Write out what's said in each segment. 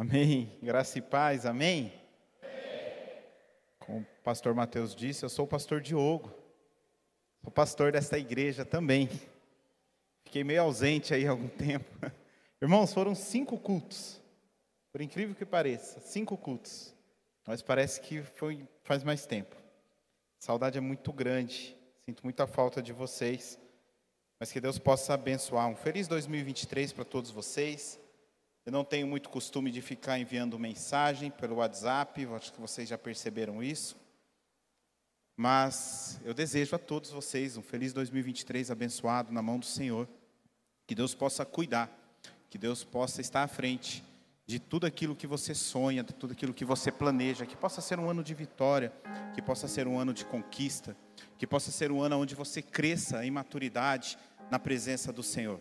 Amém. Graça e paz, amém? Como o pastor Mateus disse, eu sou o pastor Diogo. Sou pastor desta igreja também. Fiquei meio ausente aí há algum tempo. Irmãos, foram cinco cultos. Por incrível que pareça, cinco cultos. Mas parece que foi faz mais tempo. A saudade é muito grande. Sinto muita falta de vocês. Mas que Deus possa abençoar. Um feliz 2023 para todos vocês. Eu não tenho muito costume de ficar enviando mensagem pelo WhatsApp, acho que vocês já perceberam isso. Mas eu desejo a todos vocês um feliz 2023 abençoado na mão do Senhor. Que Deus possa cuidar, que Deus possa estar à frente de tudo aquilo que você sonha, de tudo aquilo que você planeja, que possa ser um ano de vitória, que possa ser um ano de conquista, que possa ser um ano onde você cresça em maturidade na presença do Senhor.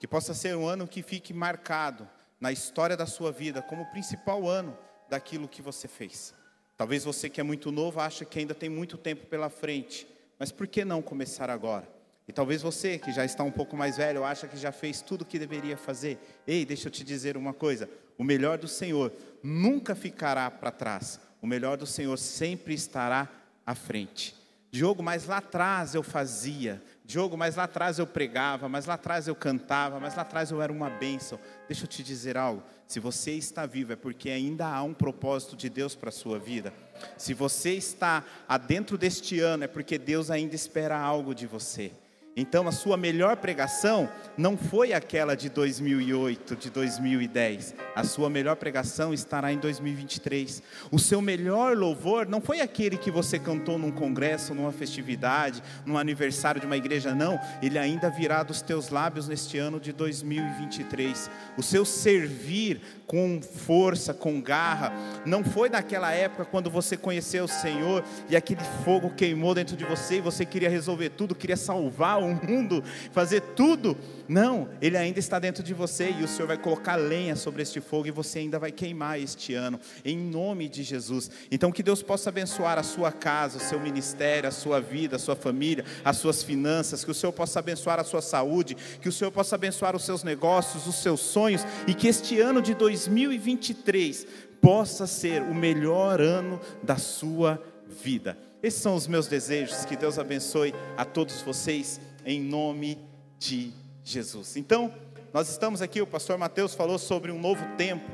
Que possa ser um ano que fique marcado na história da sua vida como o principal ano daquilo que você fez. Talvez você que é muito novo ache que ainda tem muito tempo pela frente, mas por que não começar agora? E talvez você que já está um pouco mais velho acha que já fez tudo o que deveria fazer. Ei, deixa eu te dizer uma coisa: o melhor do Senhor nunca ficará para trás. O melhor do Senhor sempre estará à frente. Diogo, mas lá atrás eu fazia. Diogo, mas lá atrás eu pregava, mas lá atrás eu cantava, mas lá atrás eu era uma bênção. Deixa eu te dizer algo: se você está vivo é porque ainda há um propósito de Deus para a sua vida. Se você está adentro deste ano é porque Deus ainda espera algo de você. Então, a sua melhor pregação não foi aquela de 2008, de 2010. A sua melhor pregação estará em 2023. O seu melhor louvor não foi aquele que você cantou num congresso, numa festividade, num aniversário de uma igreja, não. Ele ainda virá dos teus lábios neste ano de 2023. O seu servir com força, com garra, não foi naquela época quando você conheceu o Senhor e aquele fogo queimou dentro de você e você queria resolver tudo, queria salvar o mundo, fazer tudo. Não, ele ainda está dentro de você e o Senhor vai colocar lenha sobre este fogo e você ainda vai queimar este ano, em nome de Jesus. Então, que Deus possa abençoar a sua casa, o seu ministério, a sua vida, a sua família, as suas finanças, que o Senhor possa abençoar a sua saúde, que o Senhor possa abençoar os seus negócios, os seus sonhos e que este ano de 2023 possa ser o melhor ano da sua vida. Esses são os meus desejos. Que Deus abençoe a todos vocês em nome de Jesus. Então, nós estamos aqui, o pastor Mateus falou sobre um novo tempo,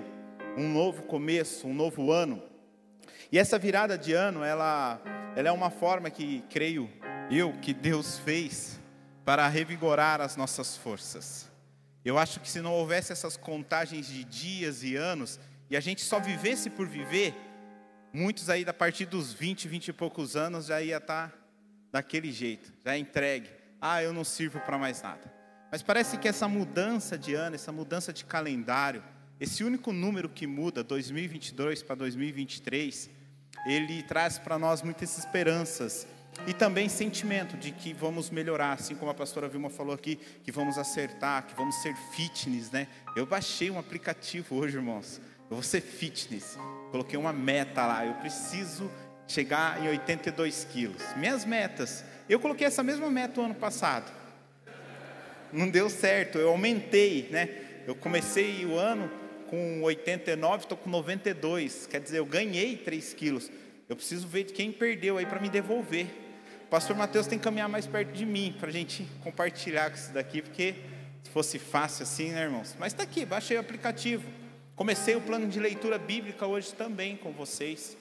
um novo começo, um novo ano. E essa virada de ano, ela, ela é uma forma que, creio eu, que Deus fez para revigorar as nossas forças. Eu acho que se não houvesse essas contagens de dias e anos, e a gente só vivesse por viver, muitos aí, a partir dos 20, 20 e poucos anos, já ia estar daquele jeito, já entregue ah, eu não sirvo para mais nada. Mas parece que essa mudança de ano, essa mudança de calendário, esse único número que muda, 2022 para 2023, ele traz para nós muitas esperanças e também sentimento de que vamos melhorar, assim como a pastora Vilma falou aqui, que vamos acertar, que vamos ser fitness, né? Eu baixei um aplicativo hoje, irmãos. Eu vou ser fitness. Coloquei uma meta lá. Eu preciso chegar em 82 quilos. Minhas metas eu coloquei essa mesma meta o ano passado. Não deu certo, eu aumentei, né? Eu comecei o ano com 89, estou com 92. Quer dizer, eu ganhei 3 quilos. Eu preciso ver quem perdeu aí para me devolver. Pastor Mateus tem que caminhar mais perto de mim para a gente compartilhar com isso daqui, porque se fosse fácil assim, né, irmãos? Mas está aqui, baixei o aplicativo. Comecei o plano de leitura bíblica hoje também com vocês.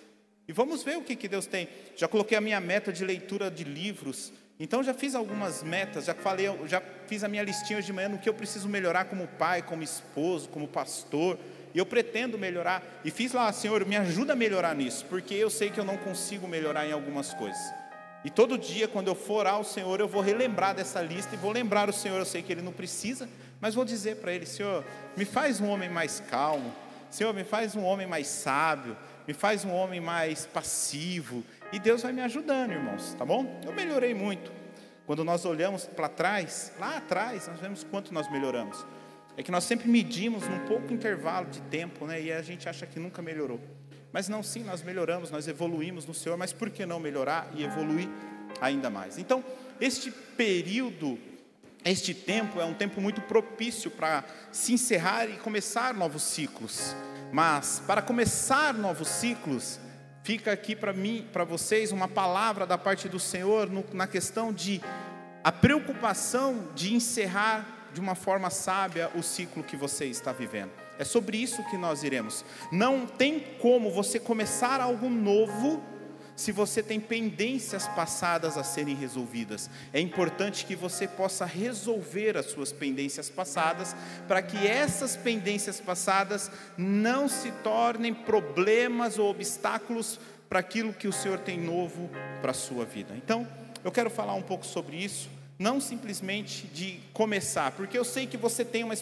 E vamos ver o que, que Deus tem. Já coloquei a minha meta de leitura de livros. Então já fiz algumas metas, já falei, já fiz a minha listinha hoje de manhã no que eu preciso melhorar como pai, como esposo, como pastor. E eu pretendo melhorar. E fiz lá, Senhor, me ajuda a melhorar nisso, porque eu sei que eu não consigo melhorar em algumas coisas. E todo dia, quando eu for ao Senhor, eu vou relembrar dessa lista e vou lembrar o Senhor. Eu sei que Ele não precisa, mas vou dizer para Ele: Senhor, me faz um homem mais calmo. Senhor, me faz um homem mais sábio me faz um homem mais passivo. E Deus vai me ajudando, irmãos, tá bom? Eu melhorei muito. Quando nós olhamos para trás, lá atrás, nós vemos quanto nós melhoramos. É que nós sempre medimos num pouco intervalo de tempo, né? E a gente acha que nunca melhorou. Mas não, sim, nós melhoramos, nós evoluímos no Senhor, mas por que não melhorar e evoluir ainda mais? Então, este período, este tempo é um tempo muito propício para se encerrar e começar novos ciclos. Mas para começar novos ciclos, fica aqui para mim, para vocês, uma palavra da parte do Senhor no, na questão de a preocupação de encerrar de uma forma sábia o ciclo que você está vivendo. É sobre isso que nós iremos. Não tem como você começar algo novo se você tem pendências passadas a serem resolvidas. É importante que você possa resolver as suas pendências passadas, para que essas pendências passadas não se tornem problemas ou obstáculos para aquilo que o Senhor tem novo para a sua vida. Então, eu quero falar um pouco sobre isso não simplesmente de começar, porque eu sei que você tem uma,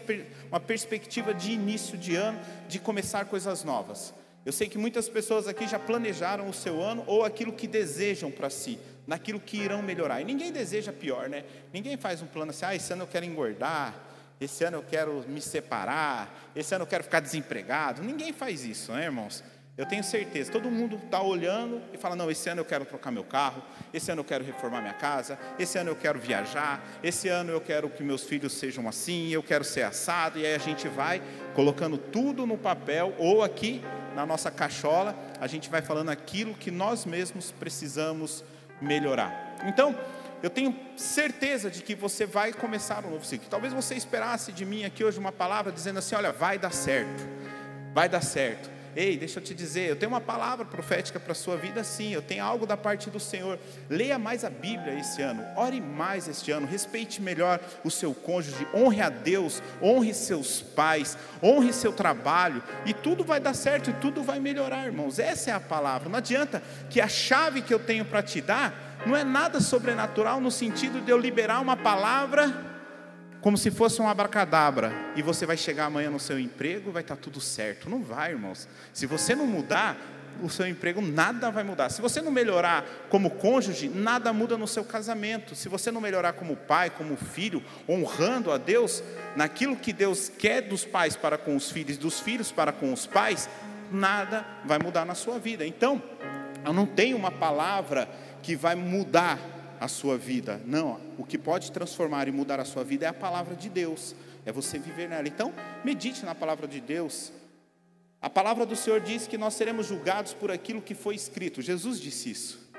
uma perspectiva de início de ano, de começar coisas novas. Eu sei que muitas pessoas aqui já planejaram o seu ano ou aquilo que desejam para si, naquilo que irão melhorar. E ninguém deseja pior, né? Ninguém faz um plano assim, ah, esse ano eu quero engordar, esse ano eu quero me separar, esse ano eu quero ficar desempregado. Ninguém faz isso, né, irmãos? Eu tenho certeza, todo mundo está olhando e fala: não, esse ano eu quero trocar meu carro, esse ano eu quero reformar minha casa, esse ano eu quero viajar, esse ano eu quero que meus filhos sejam assim, eu quero ser assado, e aí a gente vai colocando tudo no papel ou aqui na nossa cachola, a gente vai falando aquilo que nós mesmos precisamos melhorar. Então, eu tenho certeza de que você vai começar um novo ciclo. Talvez você esperasse de mim aqui hoje uma palavra dizendo assim: olha, vai dar certo, vai dar certo. Ei, deixa eu te dizer, eu tenho uma palavra profética para a sua vida sim, eu tenho algo da parte do Senhor. Leia mais a Bíblia esse ano, ore mais este ano, respeite melhor o seu cônjuge, honre a Deus, honre seus pais, honre seu trabalho, e tudo vai dar certo e tudo vai melhorar, irmãos. Essa é a palavra. Não adianta que a chave que eu tenho para te dar não é nada sobrenatural no sentido de eu liberar uma palavra como se fosse um abracadabra, e você vai chegar amanhã no seu emprego, vai estar tudo certo. Não vai, irmãos. Se você não mudar, o seu emprego nada vai mudar. Se você não melhorar como cônjuge, nada muda no seu casamento. Se você não melhorar como pai, como filho, honrando a Deus, naquilo que Deus quer dos pais para com os filhos, dos filhos para com os pais, nada vai mudar na sua vida. Então, eu não tenho uma palavra que vai mudar a sua vida. Não, o que pode transformar e mudar a sua vida é a palavra de Deus, é você viver nela. Então, medite na palavra de Deus. A palavra do Senhor diz que nós seremos julgados por aquilo que foi escrito. Jesus disse isso.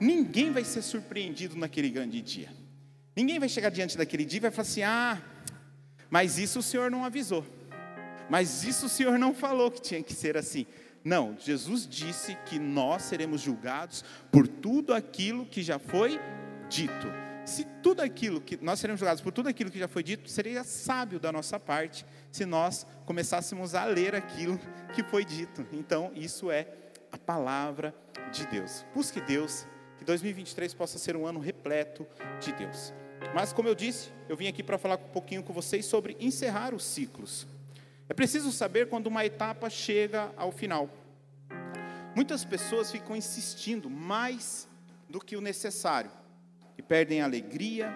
Ninguém vai ser surpreendido naquele grande dia. Ninguém vai chegar diante daquele dia e vai falar assim: ah, mas isso o Senhor não avisou. Mas isso o Senhor não falou que tinha que ser assim. Não, Jesus disse que nós seremos julgados por tudo aquilo que já foi dito. Se tudo aquilo que nós seremos julgados por tudo aquilo que já foi dito, seria sábio da nossa parte se nós começássemos a ler aquilo que foi dito. Então, isso é a palavra de Deus. Busque Deus, que 2023 possa ser um ano repleto de Deus. Mas, como eu disse, eu vim aqui para falar um pouquinho com vocês sobre encerrar os ciclos. É preciso saber quando uma etapa chega ao final. Muitas pessoas ficam insistindo mais do que o necessário e perdem a alegria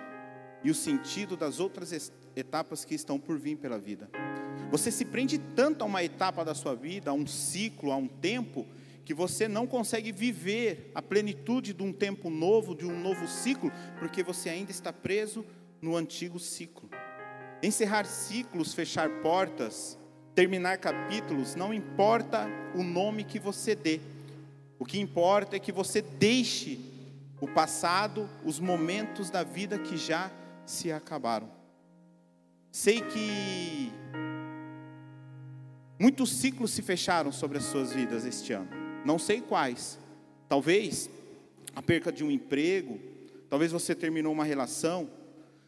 e o sentido das outras etapas que estão por vir pela vida. Você se prende tanto a uma etapa da sua vida, a um ciclo, a um tempo, que você não consegue viver a plenitude de um tempo novo, de um novo ciclo, porque você ainda está preso no antigo ciclo. Encerrar ciclos, fechar portas, terminar capítulos, não importa o nome que você dê. O que importa é que você deixe o passado, os momentos da vida que já se acabaram. Sei que muitos ciclos se fecharam sobre as suas vidas este ano. Não sei quais. Talvez a perca de um emprego, talvez você terminou uma relação,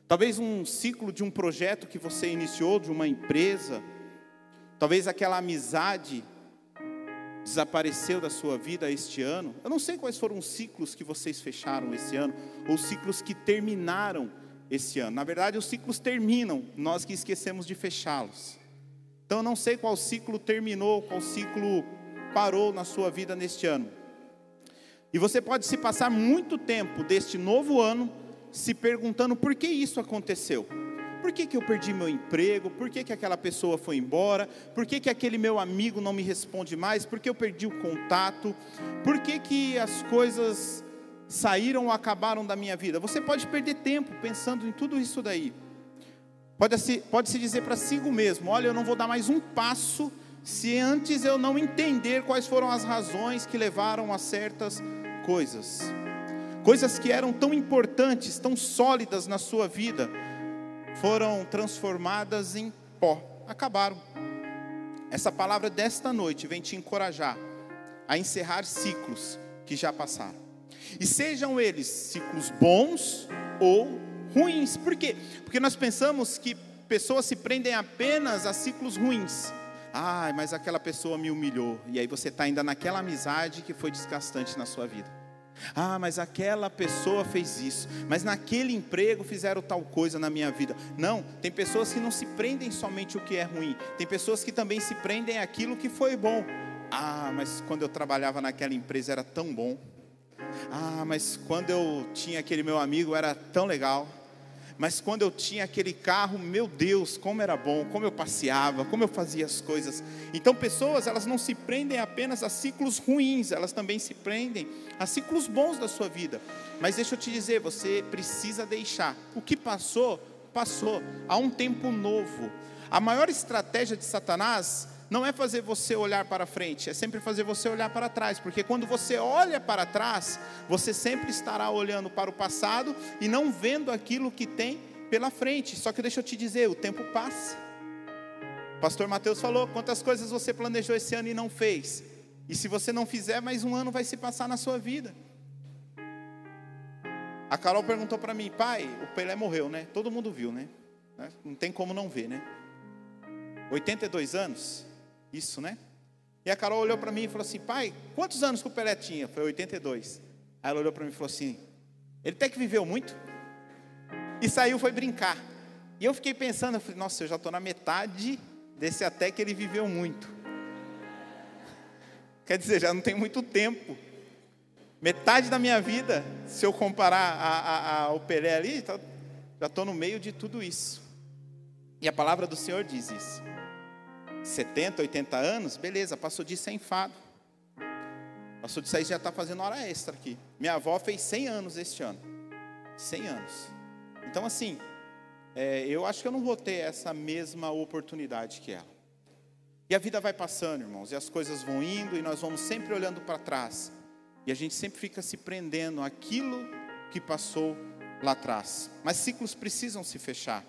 talvez um ciclo de um projeto que você iniciou, de uma empresa, Talvez aquela amizade desapareceu da sua vida este ano. Eu não sei quais foram os ciclos que vocês fecharam esse ano, ou ciclos que terminaram esse ano. Na verdade, os ciclos terminam, nós que esquecemos de fechá-los. Então, eu não sei qual ciclo terminou, qual ciclo parou na sua vida neste ano. E você pode se passar muito tempo deste novo ano se perguntando por que isso aconteceu. Por que, que eu perdi meu emprego? Por que, que aquela pessoa foi embora? Por que, que aquele meu amigo não me responde mais? Por que eu perdi o contato? Por que, que as coisas saíram ou acabaram da minha vida? Você pode perder tempo pensando em tudo isso daí. Pode se, pode se dizer para si mesmo: olha, eu não vou dar mais um passo se antes eu não entender quais foram as razões que levaram a certas coisas. Coisas que eram tão importantes, tão sólidas na sua vida, foram transformadas em pó, acabaram. Essa palavra desta noite vem te encorajar a encerrar ciclos que já passaram. E sejam eles ciclos bons ou ruins. Por quê? Porque nós pensamos que pessoas se prendem apenas a ciclos ruins. Ah, mas aquela pessoa me humilhou. E aí você está ainda naquela amizade que foi desgastante na sua vida. Ah, mas aquela pessoa fez isso, mas naquele emprego fizeram tal coisa na minha vida. Não, tem pessoas que não se prendem somente o que é ruim, tem pessoas que também se prendem aquilo que foi bom. Ah, mas quando eu trabalhava naquela empresa era tão bom. Ah, mas quando eu tinha aquele meu amigo era tão legal. Mas quando eu tinha aquele carro, meu Deus, como era bom, como eu passeava, como eu fazia as coisas. Então, pessoas, elas não se prendem apenas a ciclos ruins, elas também se prendem a ciclos bons da sua vida. Mas deixa eu te dizer, você precisa deixar. O que passou, passou. Há um tempo novo. A maior estratégia de Satanás não é fazer você olhar para frente, é sempre fazer você olhar para trás, porque quando você olha para trás, você sempre estará olhando para o passado e não vendo aquilo que tem pela frente. Só que deixa eu te dizer, o tempo passa. O pastor Mateus falou: quantas coisas você planejou esse ano e não fez? E se você não fizer, mais um ano vai se passar na sua vida. A Carol perguntou para mim, pai, o Pelé morreu, né? Todo mundo viu, né? Não tem como não ver, né? 82 anos. Isso, né? E a Carol olhou para mim e falou assim: pai, quantos anos que o Pelé tinha? Foi 82. Aí ela olhou para mim e falou assim: ele até que viveu muito. E saiu, foi brincar. E eu fiquei pensando, eu falei, nossa, eu já estou na metade desse até que ele viveu muito. Quer dizer, já não tem muito tempo. Metade da minha vida, se eu comparar a, a, a, o Pelé ali, tá, já estou no meio de tudo isso. E a palavra do Senhor diz isso. 70, 80 anos, beleza, passou disso sem enfado. Passou disso aí já está fazendo hora extra aqui. Minha avó fez 100 anos este ano. 100 anos. Então, assim, é, eu acho que eu não vou ter essa mesma oportunidade que ela. E a vida vai passando, irmãos, e as coisas vão indo, e nós vamos sempre olhando para trás. E a gente sempre fica se prendendo aquilo que passou lá atrás. Mas ciclos precisam se fechar.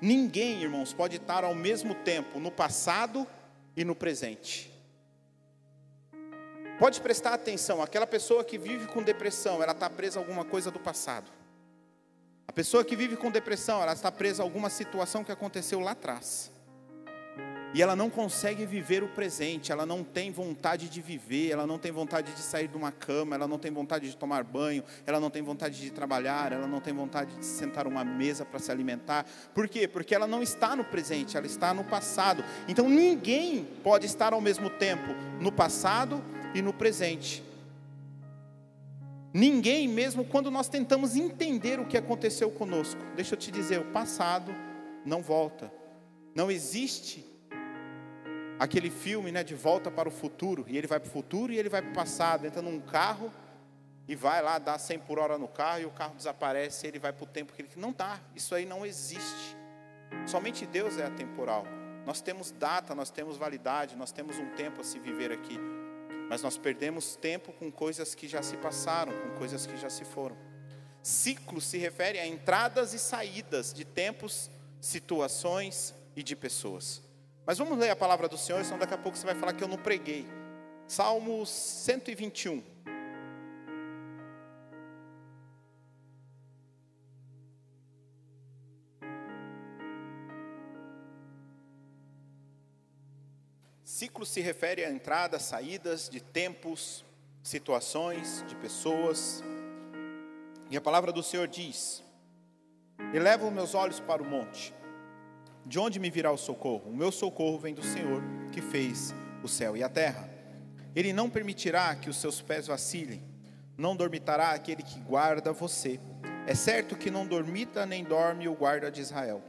Ninguém, irmãos, pode estar ao mesmo tempo no passado e no presente. Pode prestar atenção, aquela pessoa que vive com depressão, ela está presa a alguma coisa do passado. A pessoa que vive com depressão, ela está presa a alguma situação que aconteceu lá atrás. E ela não consegue viver o presente, ela não tem vontade de viver, ela não tem vontade de sair de uma cama, ela não tem vontade de tomar banho, ela não tem vontade de trabalhar, ela não tem vontade de sentar uma mesa para se alimentar. Por quê? Porque ela não está no presente, ela está no passado. Então ninguém pode estar ao mesmo tempo no passado e no presente. Ninguém, mesmo quando nós tentamos entender o que aconteceu conosco, deixa eu te dizer, o passado não volta. Não existe aquele filme, né, de volta para o futuro, e ele vai para o futuro e ele vai para o passado, entra num carro e vai lá dar 100 por hora no carro e o carro desaparece, e ele vai para o tempo que ele não dá. Isso aí não existe. Somente Deus é atemporal. Nós temos data, nós temos validade, nós temos um tempo a se viver aqui. Mas nós perdemos tempo com coisas que já se passaram, com coisas que já se foram. Ciclo se refere a entradas e saídas de tempos, situações e de pessoas. Mas vamos ler a palavra do Senhor, senão daqui a pouco você vai falar que eu não preguei. Salmo 121. Ciclo se refere a entradas, saídas de tempos, situações, de pessoas. E a palavra do Senhor diz: Eleva os meus olhos para o monte de onde me virá o socorro? O meu socorro vem do Senhor, que fez o céu e a terra. Ele não permitirá que os seus pés vacilem, não dormitará aquele que guarda você. É certo que não dormita nem dorme o guarda de Israel.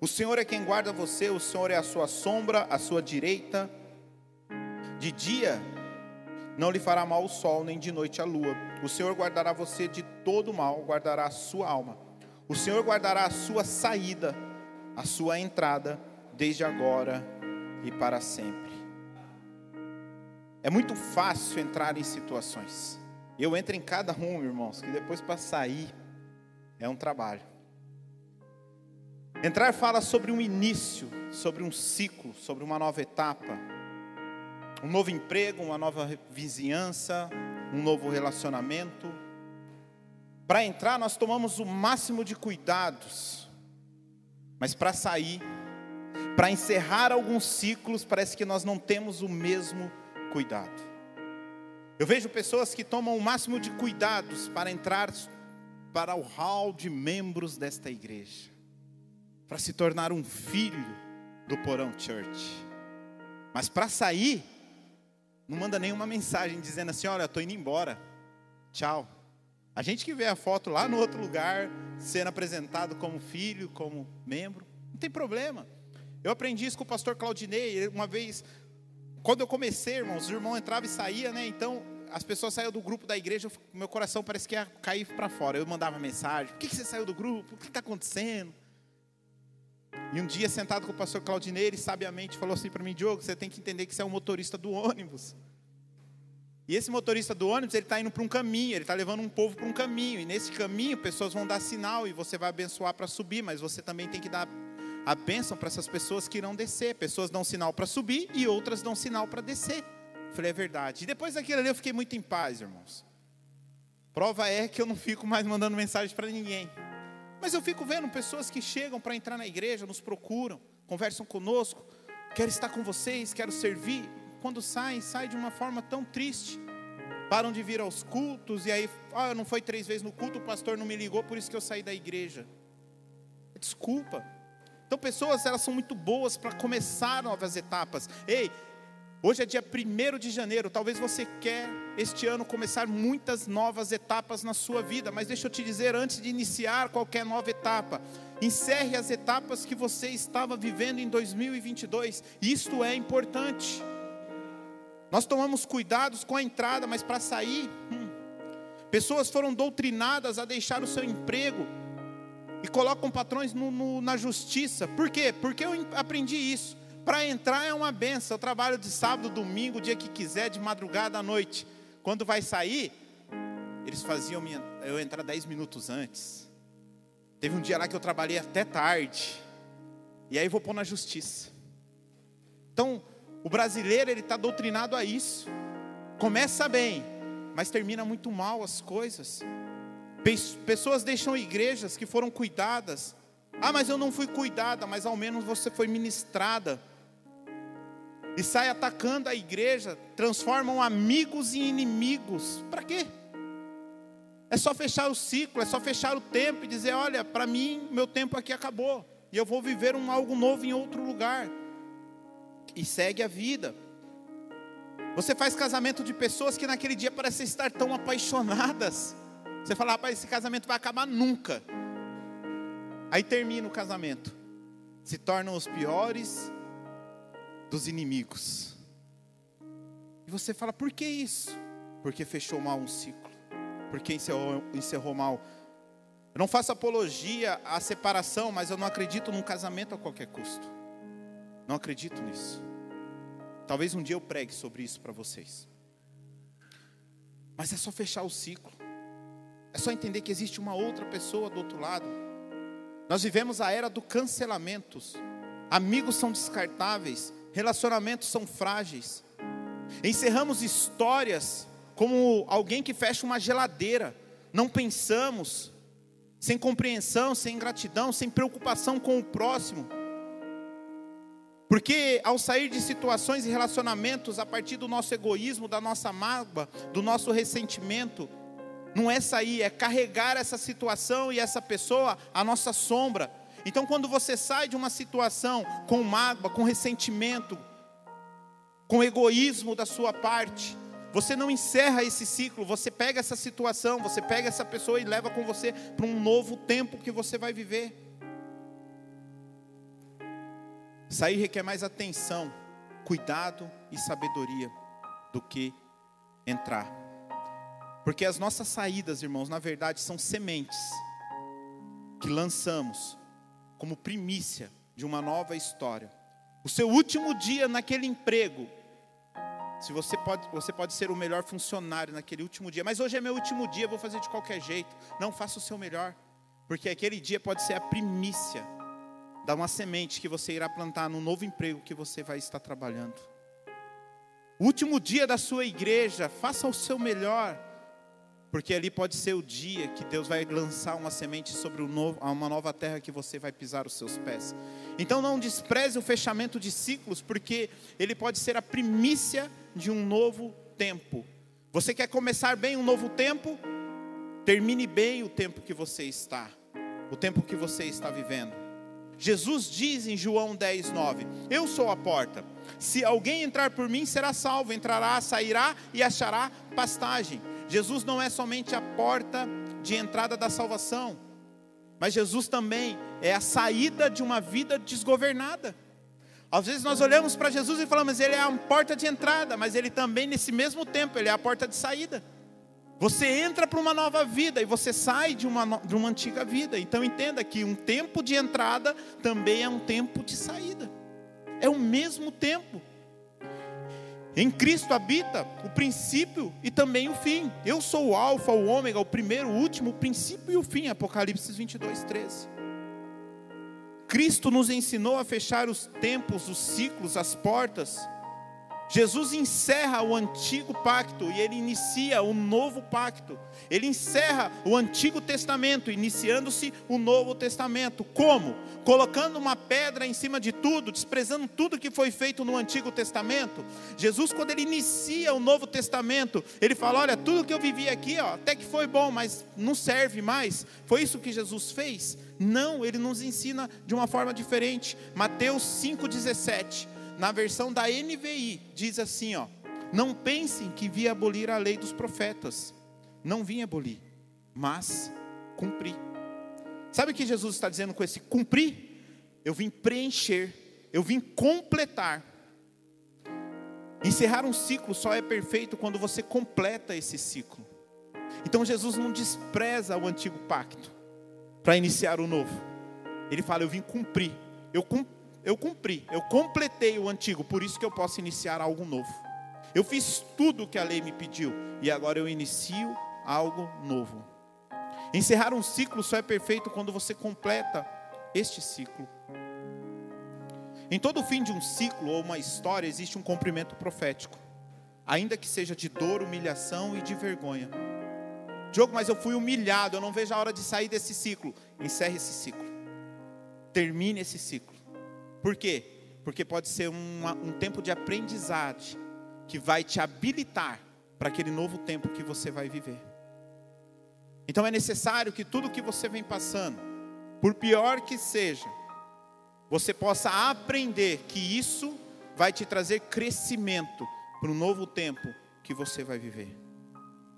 O Senhor é quem guarda você, o Senhor é a sua sombra, a sua direita. De dia não lhe fará mal o sol, nem de noite a lua. O Senhor guardará você de todo mal, guardará a sua alma. O Senhor guardará a sua saída a sua entrada desde agora e para sempre. É muito fácil entrar em situações. Eu entro em cada um, irmãos, que depois para sair é um trabalho. Entrar fala sobre um início, sobre um ciclo, sobre uma nova etapa, um novo emprego, uma nova vizinhança, um novo relacionamento. Para entrar, nós tomamos o máximo de cuidados, mas para sair, para encerrar alguns ciclos, parece que nós não temos o mesmo cuidado. Eu vejo pessoas que tomam o máximo de cuidados para entrar para o hall de membros desta igreja, para se tornar um filho do Porão Church. Mas para sair, não manda nenhuma mensagem dizendo assim: olha, estou indo embora, tchau. A gente que vê a foto lá no outro lugar, sendo apresentado como filho, como membro, não tem problema. Eu aprendi isso com o pastor Claudinei, uma vez, quando eu comecei, irmãos, os irmãos entravam e saíam, né? Então, as pessoas saíam do grupo da igreja, meu coração parece que ia cair para fora. Eu mandava mensagem: por que, que você saiu do grupo? O que está acontecendo? E um dia, sentado com o pastor Claudinei, ele sabiamente falou assim para mim: Diogo, você tem que entender que você é um motorista do ônibus. E esse motorista do ônibus, ele está indo para um caminho, ele está levando um povo para um caminho. E nesse caminho, pessoas vão dar sinal e você vai abençoar para subir, mas você também tem que dar a bênção para essas pessoas que irão descer. Pessoas dão sinal para subir e outras dão sinal para descer. Eu falei, é verdade. E depois daquilo ali eu fiquei muito em paz, irmãos. Prova é que eu não fico mais mandando mensagem para ninguém. Mas eu fico vendo pessoas que chegam para entrar na igreja, nos procuram, conversam conosco, quero estar com vocês, quero servir. Quando saem, saem de uma forma tão triste. Param de vir aos cultos e aí, ah, não foi três vezes no culto, o pastor não me ligou, por isso que eu saí da igreja. Desculpa. Então, pessoas, elas são muito boas para começar novas etapas. Ei, Hoje é dia 1 de janeiro. Talvez você quer este ano começar muitas novas etapas na sua vida, mas deixa eu te dizer antes de iniciar qualquer nova etapa, encerre as etapas que você estava vivendo em 2022. Isto é importante. Nós tomamos cuidados com a entrada, mas para sair, hum, pessoas foram doutrinadas a deixar o seu emprego e colocam patrões no, no, na justiça. Por quê? Porque eu aprendi isso. Para entrar é uma benção. Eu trabalho de sábado, domingo, dia que quiser, de madrugada à noite. Quando vai sair, eles faziam eu entrar dez minutos antes. Teve um dia lá que eu trabalhei até tarde. E aí vou pôr na justiça. Então, o brasileiro ele está doutrinado a isso. Começa bem, mas termina muito mal as coisas. Pessoas deixam igrejas que foram cuidadas. Ah, mas eu não fui cuidada, mas ao menos você foi ministrada e sai atacando a igreja, transformam amigos em inimigos. Para quê? É só fechar o ciclo, é só fechar o tempo e dizer: olha, para mim, meu tempo aqui acabou, e eu vou viver um algo novo em outro lugar. E segue a vida. Você faz casamento de pessoas que naquele dia parecem estar tão apaixonadas. Você fala, rapaz, esse casamento vai acabar nunca. Aí termina o casamento. Se tornam os piores dos inimigos. E você fala, por que isso? Porque fechou mal um ciclo. Porque encerrou, encerrou mal. Eu não faço apologia à separação, mas eu não acredito num casamento a qualquer custo. Não acredito nisso. Talvez um dia eu pregue sobre isso para vocês. Mas é só fechar o ciclo. É só entender que existe uma outra pessoa do outro lado. Nós vivemos a era do cancelamentos. Amigos são descartáveis, relacionamentos são frágeis. Encerramos histórias como alguém que fecha uma geladeira. Não pensamos, sem compreensão, sem gratidão, sem preocupação com o próximo. Porque ao sair de situações e relacionamentos a partir do nosso egoísmo, da nossa mágoa, do nosso ressentimento, não é sair, é carregar essa situação e essa pessoa a nossa sombra, então, quando você sai de uma situação com mágoa, com ressentimento, com egoísmo da sua parte, você não encerra esse ciclo, você pega essa situação, você pega essa pessoa e leva com você para um novo tempo que você vai viver. Sair requer mais atenção, cuidado e sabedoria do que entrar. Porque as nossas saídas, irmãos, na verdade são sementes que lançamos como primícia de uma nova história. O seu último dia naquele emprego. Se você pode, você pode ser o melhor funcionário naquele último dia, mas hoje é meu último dia, vou fazer de qualquer jeito. Não faça o seu melhor, porque aquele dia pode ser a primícia da uma semente que você irá plantar no novo emprego que você vai estar trabalhando. Último dia da sua igreja, faça o seu melhor, porque ali pode ser o dia que Deus vai lançar uma semente sobre novo, uma nova terra que você vai pisar os seus pés. Então não despreze o fechamento de ciclos, porque ele pode ser a primícia de um novo tempo. Você quer começar bem um novo tempo? Termine bem o tempo que você está, o tempo que você está vivendo. Jesus diz em João 10, 9: Eu sou a porta. Se alguém entrar por mim, será salvo, entrará, sairá e achará pastagem. Jesus não é somente a porta de entrada da salvação, mas Jesus também é a saída de uma vida desgovernada. Às vezes nós olhamos para Jesus e falamos, ele é a porta de entrada, mas ele também, nesse mesmo tempo, ele é a porta de saída. Você entra para uma nova vida e você sai de uma, de uma antiga vida. Então entenda que um tempo de entrada também é um tempo de saída. É o mesmo tempo. Em Cristo habita o princípio e também o fim. Eu sou o Alfa, o Ômega, o primeiro, o último, o princípio e o fim. Apocalipse 22, 13. Cristo nos ensinou a fechar os tempos, os ciclos, as portas Jesus encerra o antigo pacto e ele inicia o novo pacto. Ele encerra o Antigo Testamento, iniciando-se o Novo Testamento. Como? Colocando uma pedra em cima de tudo, desprezando tudo que foi feito no Antigo Testamento. Jesus, quando ele inicia o Novo Testamento, ele fala: Olha, tudo que eu vivi aqui, ó, até que foi bom, mas não serve mais. Foi isso que Jesus fez? Não, ele nos ensina de uma forma diferente. Mateus 5,17 na versão da NVI, diz assim: ó, não pensem que vim abolir a lei dos profetas. Não vim abolir, mas cumprir. Sabe o que Jesus está dizendo com esse cumprir? Eu vim preencher, eu vim completar. Encerrar um ciclo só é perfeito quando você completa esse ciclo. Então Jesus não despreza o antigo pacto para iniciar o novo. Ele fala: Eu vim cumprir. Eu eu cumpri, eu completei o antigo, por isso que eu posso iniciar algo novo. Eu fiz tudo o que a lei me pediu e agora eu inicio algo novo. Encerrar um ciclo só é perfeito quando você completa este ciclo. Em todo fim de um ciclo ou uma história existe um cumprimento profético, ainda que seja de dor, humilhação e de vergonha. Diogo, mas eu fui humilhado, eu não vejo a hora de sair desse ciclo. Encerre esse ciclo. Termine esse ciclo. Por quê? Porque pode ser um tempo de aprendizagem que vai te habilitar para aquele novo tempo que você vai viver. Então é necessário que tudo que você vem passando, por pior que seja, você possa aprender que isso vai te trazer crescimento para o novo tempo que você vai viver.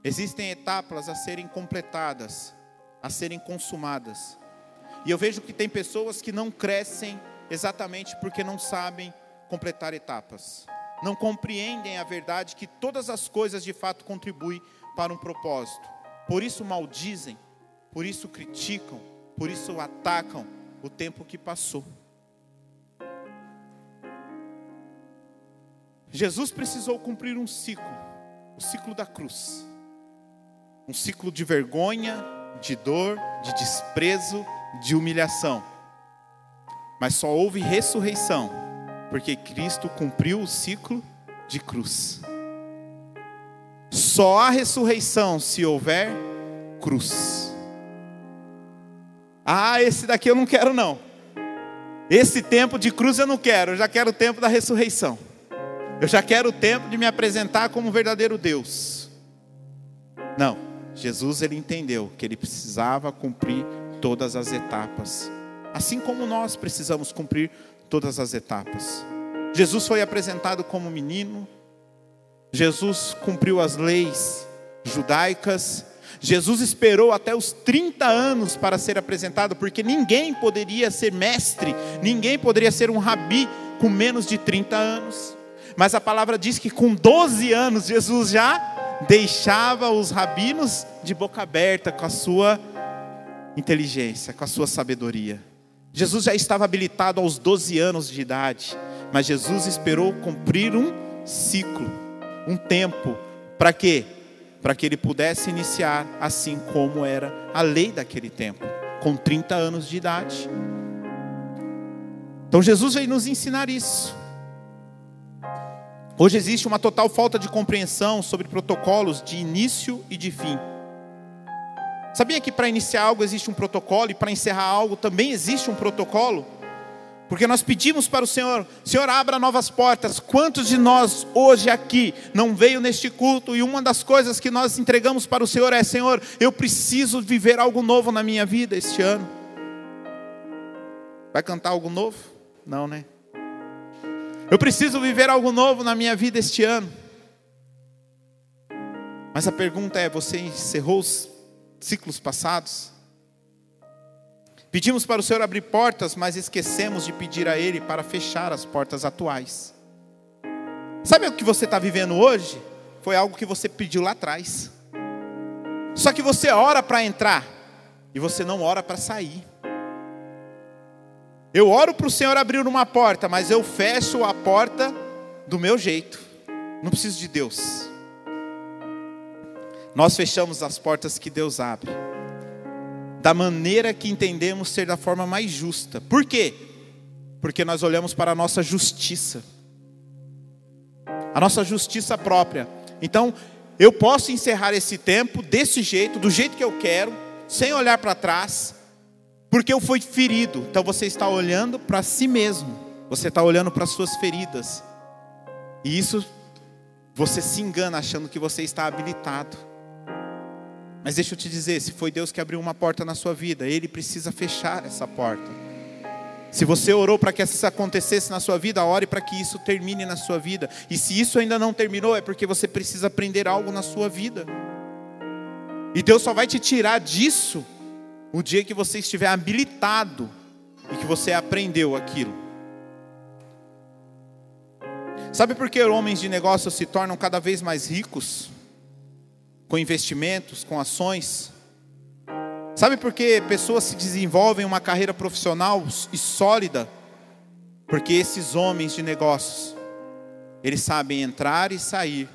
Existem etapas a serem completadas, a serem consumadas. E eu vejo que tem pessoas que não crescem exatamente porque não sabem completar etapas. Não compreendem a verdade que todas as coisas de fato contribuem para um propósito. Por isso maldizem, por isso criticam, por isso atacam o tempo que passou. Jesus precisou cumprir um ciclo, o ciclo da cruz. Um ciclo de vergonha, de dor, de desprezo, de humilhação mas só houve ressurreição, porque Cristo cumpriu o ciclo de cruz. Só há ressurreição se houver cruz. Ah, esse daqui eu não quero não. Esse tempo de cruz eu não quero, eu já quero o tempo da ressurreição. Eu já quero o tempo de me apresentar como verdadeiro Deus. Não, Jesus ele entendeu que ele precisava cumprir todas as etapas assim como nós precisamos cumprir todas as etapas. Jesus foi apresentado como menino, Jesus cumpriu as leis judaicas, Jesus esperou até os 30 anos para ser apresentado, porque ninguém poderia ser mestre, ninguém poderia ser um rabi com menos de 30 anos. Mas a palavra diz que com 12 anos Jesus já deixava os rabinos de boca aberta com a sua inteligência, com a sua sabedoria. Jesus já estava habilitado aos 12 anos de idade. mas Jesus esperou cumprir um ciclo, um tempo, para quê? Para que ele pudesse iniciar assim como era a lei daquele tempo, com 30 anos de idade. Então Jesus veio nos ensinar isso. Hoje existe uma total falta de compreensão sobre protocolos de início e de fim. Sabia que para iniciar algo existe um protocolo e para encerrar algo também existe um protocolo? Porque nós pedimos para o Senhor, Senhor, abra novas portas. Quantos de nós hoje aqui não veio neste culto e uma das coisas que nós entregamos para o Senhor é, Senhor, eu preciso viver algo novo na minha vida este ano. Vai cantar algo novo? Não, né? Eu preciso viver algo novo na minha vida este ano. Mas a pergunta é: você encerrou os ciclos passados? Pedimos para o Senhor abrir portas, mas esquecemos de pedir a Ele para fechar as portas atuais. Sabe o que você está vivendo hoje? Foi algo que você pediu lá atrás. Só que você ora para entrar e você não ora para sair. Eu oro para o Senhor abrir uma porta, mas eu fecho a porta do meu jeito. Não preciso de Deus. Nós fechamos as portas que Deus abre. Da maneira que entendemos ser da forma mais justa. Por quê? Porque nós olhamos para a nossa justiça. A nossa justiça própria. Então, eu posso encerrar esse tempo desse jeito, do jeito que eu quero, sem olhar para trás, porque eu fui ferido. Então você está olhando para si mesmo. Você está olhando para as suas feridas. E isso você se engana achando que você está habilitado. Mas deixa eu te dizer, se foi Deus que abriu uma porta na sua vida, ele precisa fechar essa porta. Se você orou para que isso acontecesse na sua vida, ore para que isso termine na sua vida. E se isso ainda não terminou, é porque você precisa aprender algo na sua vida. E Deus só vai te tirar disso o dia que você estiver habilitado e que você aprendeu aquilo. Sabe por que homens de negócio se tornam cada vez mais ricos? Com investimentos, com ações? Sabe por que pessoas se desenvolvem uma carreira profissional e sólida? Porque esses homens de negócios, eles sabem entrar e sair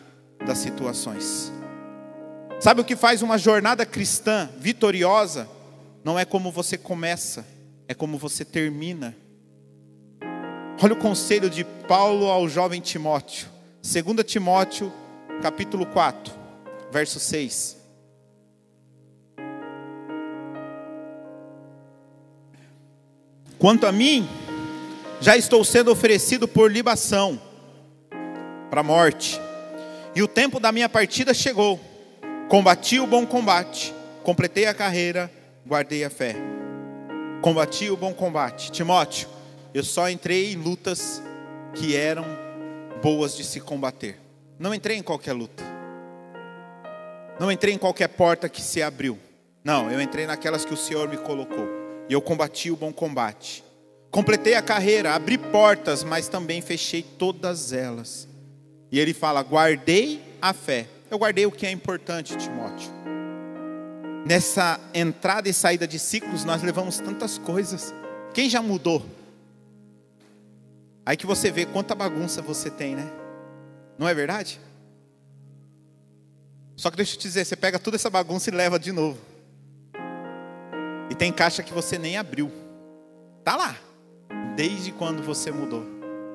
das situações. Sabe o que faz uma jornada cristã vitoriosa? Não é como você começa, é como você termina. Olha o conselho de Paulo ao jovem Timóteo. 2 Timóteo, capítulo 4, verso 6. Quanto a mim, já estou sendo oferecido por libação para a morte, e o tempo da minha partida chegou. Combati o bom combate, completei a carreira, guardei a fé. Combati o bom combate. Timóteo, eu só entrei em lutas que eram boas de se combater. Não entrei em qualquer luta. Não entrei em qualquer porta que se abriu. Não, eu entrei naquelas que o Senhor me colocou. E eu combati o bom combate. Completei a carreira, abri portas, mas também fechei todas elas. E ele fala: guardei a fé. Eu guardei o que é importante, Timóteo. Nessa entrada e saída de ciclos, nós levamos tantas coisas. Quem já mudou? Aí que você vê quanta bagunça você tem, né? Não é verdade? Só que deixa eu te dizer, você pega toda essa bagunça e leva de novo. E tem caixa que você nem abriu. Tá lá. Desde quando você mudou.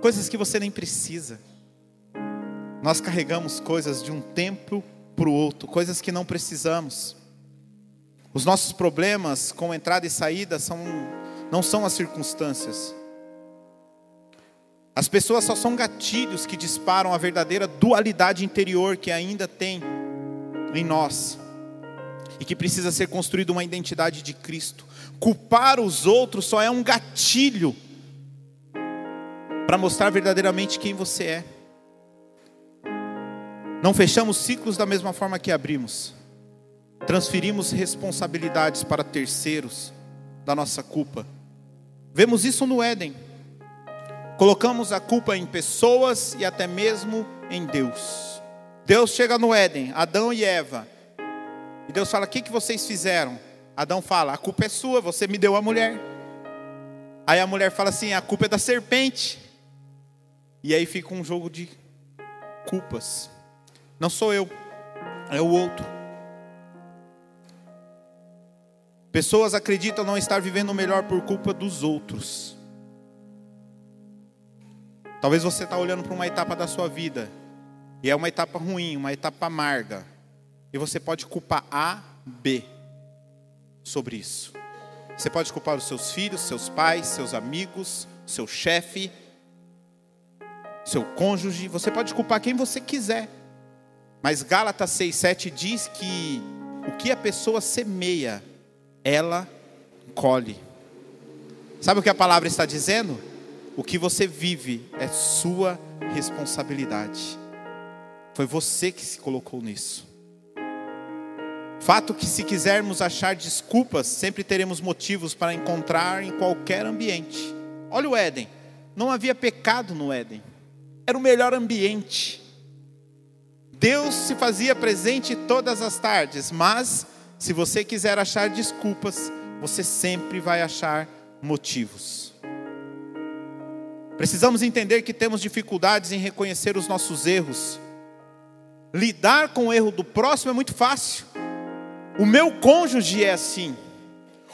Coisas que você nem precisa. Nós carregamos coisas de um tempo para o outro, coisas que não precisamos. Os nossos problemas com entrada e saída são, não são as circunstâncias. As pessoas só são gatilhos que disparam a verdadeira dualidade interior que ainda tem em nós e que precisa ser construída uma identidade de Cristo. Culpar os outros só é um gatilho para mostrar verdadeiramente quem você é. Não fechamos ciclos da mesma forma que abrimos transferimos responsabilidades para terceiros da nossa culpa. Vemos isso no Éden. Colocamos a culpa em pessoas e até mesmo em Deus. Deus chega no Éden, Adão e Eva. E Deus fala: O que, que vocês fizeram? Adão fala: A culpa é sua, você me deu a mulher. Aí a mulher fala assim: A culpa é da serpente. E aí fica um jogo de culpas. Não sou eu, é o outro. Pessoas acreditam não estar vivendo melhor por culpa dos outros. Talvez você está olhando para uma etapa da sua vida e é uma etapa ruim, uma etapa amarga, e você pode culpar A, B sobre isso. Você pode culpar os seus filhos, seus pais, seus amigos, seu chefe, seu cônjuge, você pode culpar quem você quiser. Mas Gálatas 6,7 diz que o que a pessoa semeia, ela colhe. Sabe o que a palavra está dizendo? O que você vive é sua responsabilidade. Foi você que se colocou nisso. Fato que, se quisermos achar desculpas, sempre teremos motivos para encontrar em qualquer ambiente. Olha o Éden, não havia pecado no Éden, era o melhor ambiente. Deus se fazia presente todas as tardes, mas se você quiser achar desculpas, você sempre vai achar motivos. Precisamos entender que temos dificuldades em reconhecer os nossos erros. Lidar com o erro do próximo é muito fácil. O meu cônjuge é assim.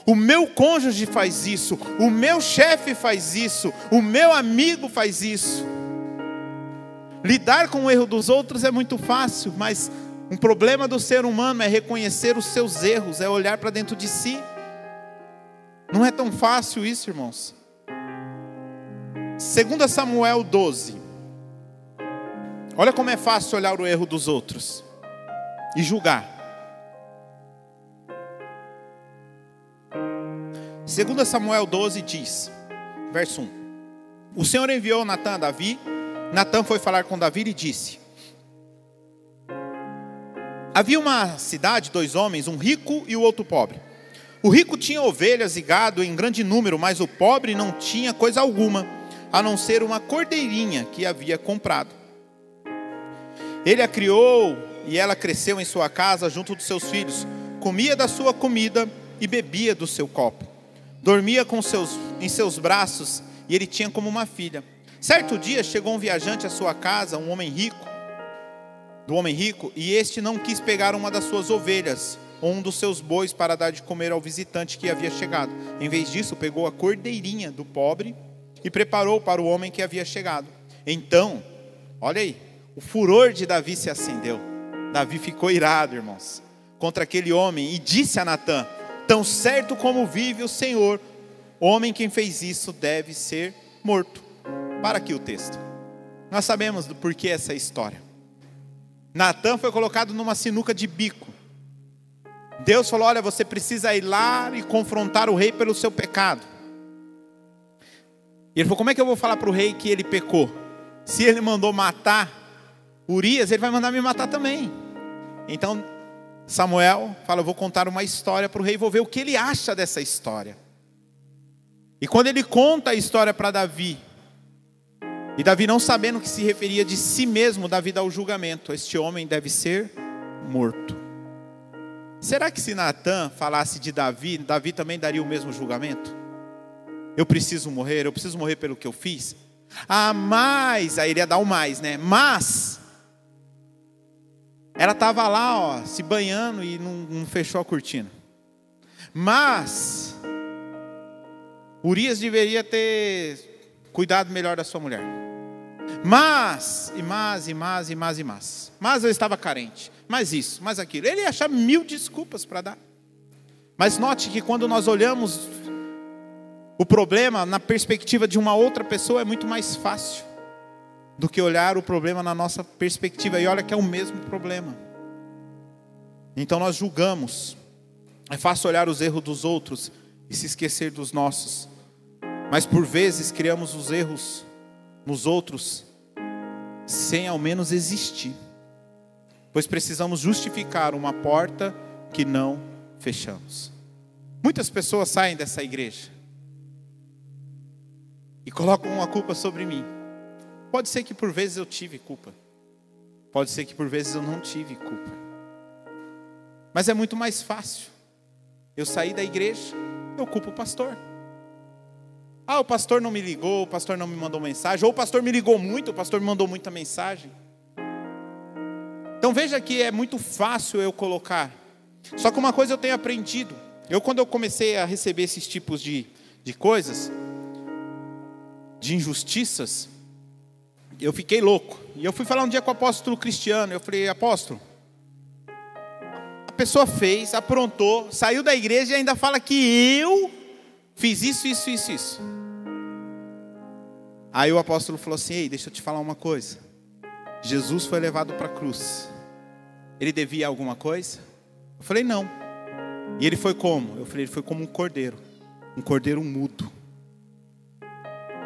O meu cônjuge faz isso. O meu chefe faz isso. O meu amigo faz isso. Lidar com o erro dos outros é muito fácil, mas um problema do ser humano é reconhecer os seus erros, é olhar para dentro de si. Não é tão fácil isso, irmãos. 2 Samuel 12. Olha como é fácil olhar o erro dos outros e julgar. 2 Samuel 12 diz, verso 1: O Senhor enviou Natan a Davi. Natan foi falar com Davi e disse: Havia uma cidade, dois homens, um rico e o outro pobre. O rico tinha ovelhas e gado em grande número, mas o pobre não tinha coisa alguma, a não ser uma cordeirinha que havia comprado. Ele a criou e ela cresceu em sua casa junto dos seus filhos, comia da sua comida e bebia do seu copo dormia com seus, em seus braços e ele tinha como uma filha. Certo dia chegou um viajante à sua casa, um homem rico, do homem rico, e este não quis pegar uma das suas ovelhas ou um dos seus bois para dar de comer ao visitante que havia chegado. Em vez disso, pegou a cordeirinha do pobre e preparou para o homem que havia chegado. Então, olha aí, o furor de Davi se acendeu. Davi ficou irado, irmãos, contra aquele homem e disse a Natã: Tão certo como vive o Senhor, homem quem fez isso deve ser morto. Para aqui o texto. Nós sabemos do porquê essa história. Natan foi colocado numa sinuca de bico. Deus falou: Olha, você precisa ir lá e confrontar o rei pelo seu pecado. E ele falou: Como é que eu vou falar para o rei que ele pecou? Se ele mandou matar Urias, ele vai mandar me matar também. Então Samuel fala: Eu vou contar uma história para o rei, vou ver o que ele acha dessa história. E quando ele conta a história para Davi, e Davi não sabendo que se referia de si mesmo, Davi dá o julgamento: Este homem deve ser morto. Será que se Natan falasse de Davi, Davi também daria o mesmo julgamento? Eu preciso morrer, eu preciso morrer pelo que eu fiz? Ah, mas, aí iria dar o mais, né? Mas, ela estava lá, ó, se banhando e não, não fechou a cortina. Mas Urias deveria ter cuidado melhor da sua mulher. Mas, e mais, e mais, e mais, e mais. Mas eu estava carente. Mais isso, mais aquilo. Ele ia achar mil desculpas para dar. Mas note que quando nós olhamos o problema na perspectiva de uma outra pessoa é muito mais fácil do que olhar o problema na nossa perspectiva. E olha que é o mesmo problema. Então nós julgamos. É fácil olhar os erros dos outros e se esquecer dos nossos. Mas por vezes criamos os erros nos outros sem ao menos existir. Pois precisamos justificar uma porta que não fechamos. Muitas pessoas saem dessa igreja e colocam uma culpa sobre mim. Pode ser que por vezes eu tive culpa. Pode ser que por vezes eu não tive culpa. Mas é muito mais fácil. Eu sair da igreja, eu culpo o pastor. Ah, o pastor não me ligou, o pastor não me mandou mensagem, ou o pastor me ligou muito, o pastor me mandou muita mensagem. Então veja que é muito fácil eu colocar. Só que uma coisa eu tenho aprendido. Eu, quando eu comecei a receber esses tipos de, de coisas, de injustiças, eu fiquei louco. E eu fui falar um dia com o apóstolo Cristiano. Eu falei, apóstolo, a pessoa fez, aprontou, saiu da igreja e ainda fala que eu fiz isso, isso, isso, isso. Aí o apóstolo falou assim: Ei, deixa eu te falar uma coisa. Jesus foi levado para a cruz. Ele devia alguma coisa? Eu falei: Não. E ele foi como? Eu falei: Ele foi como um cordeiro, um cordeiro mudo.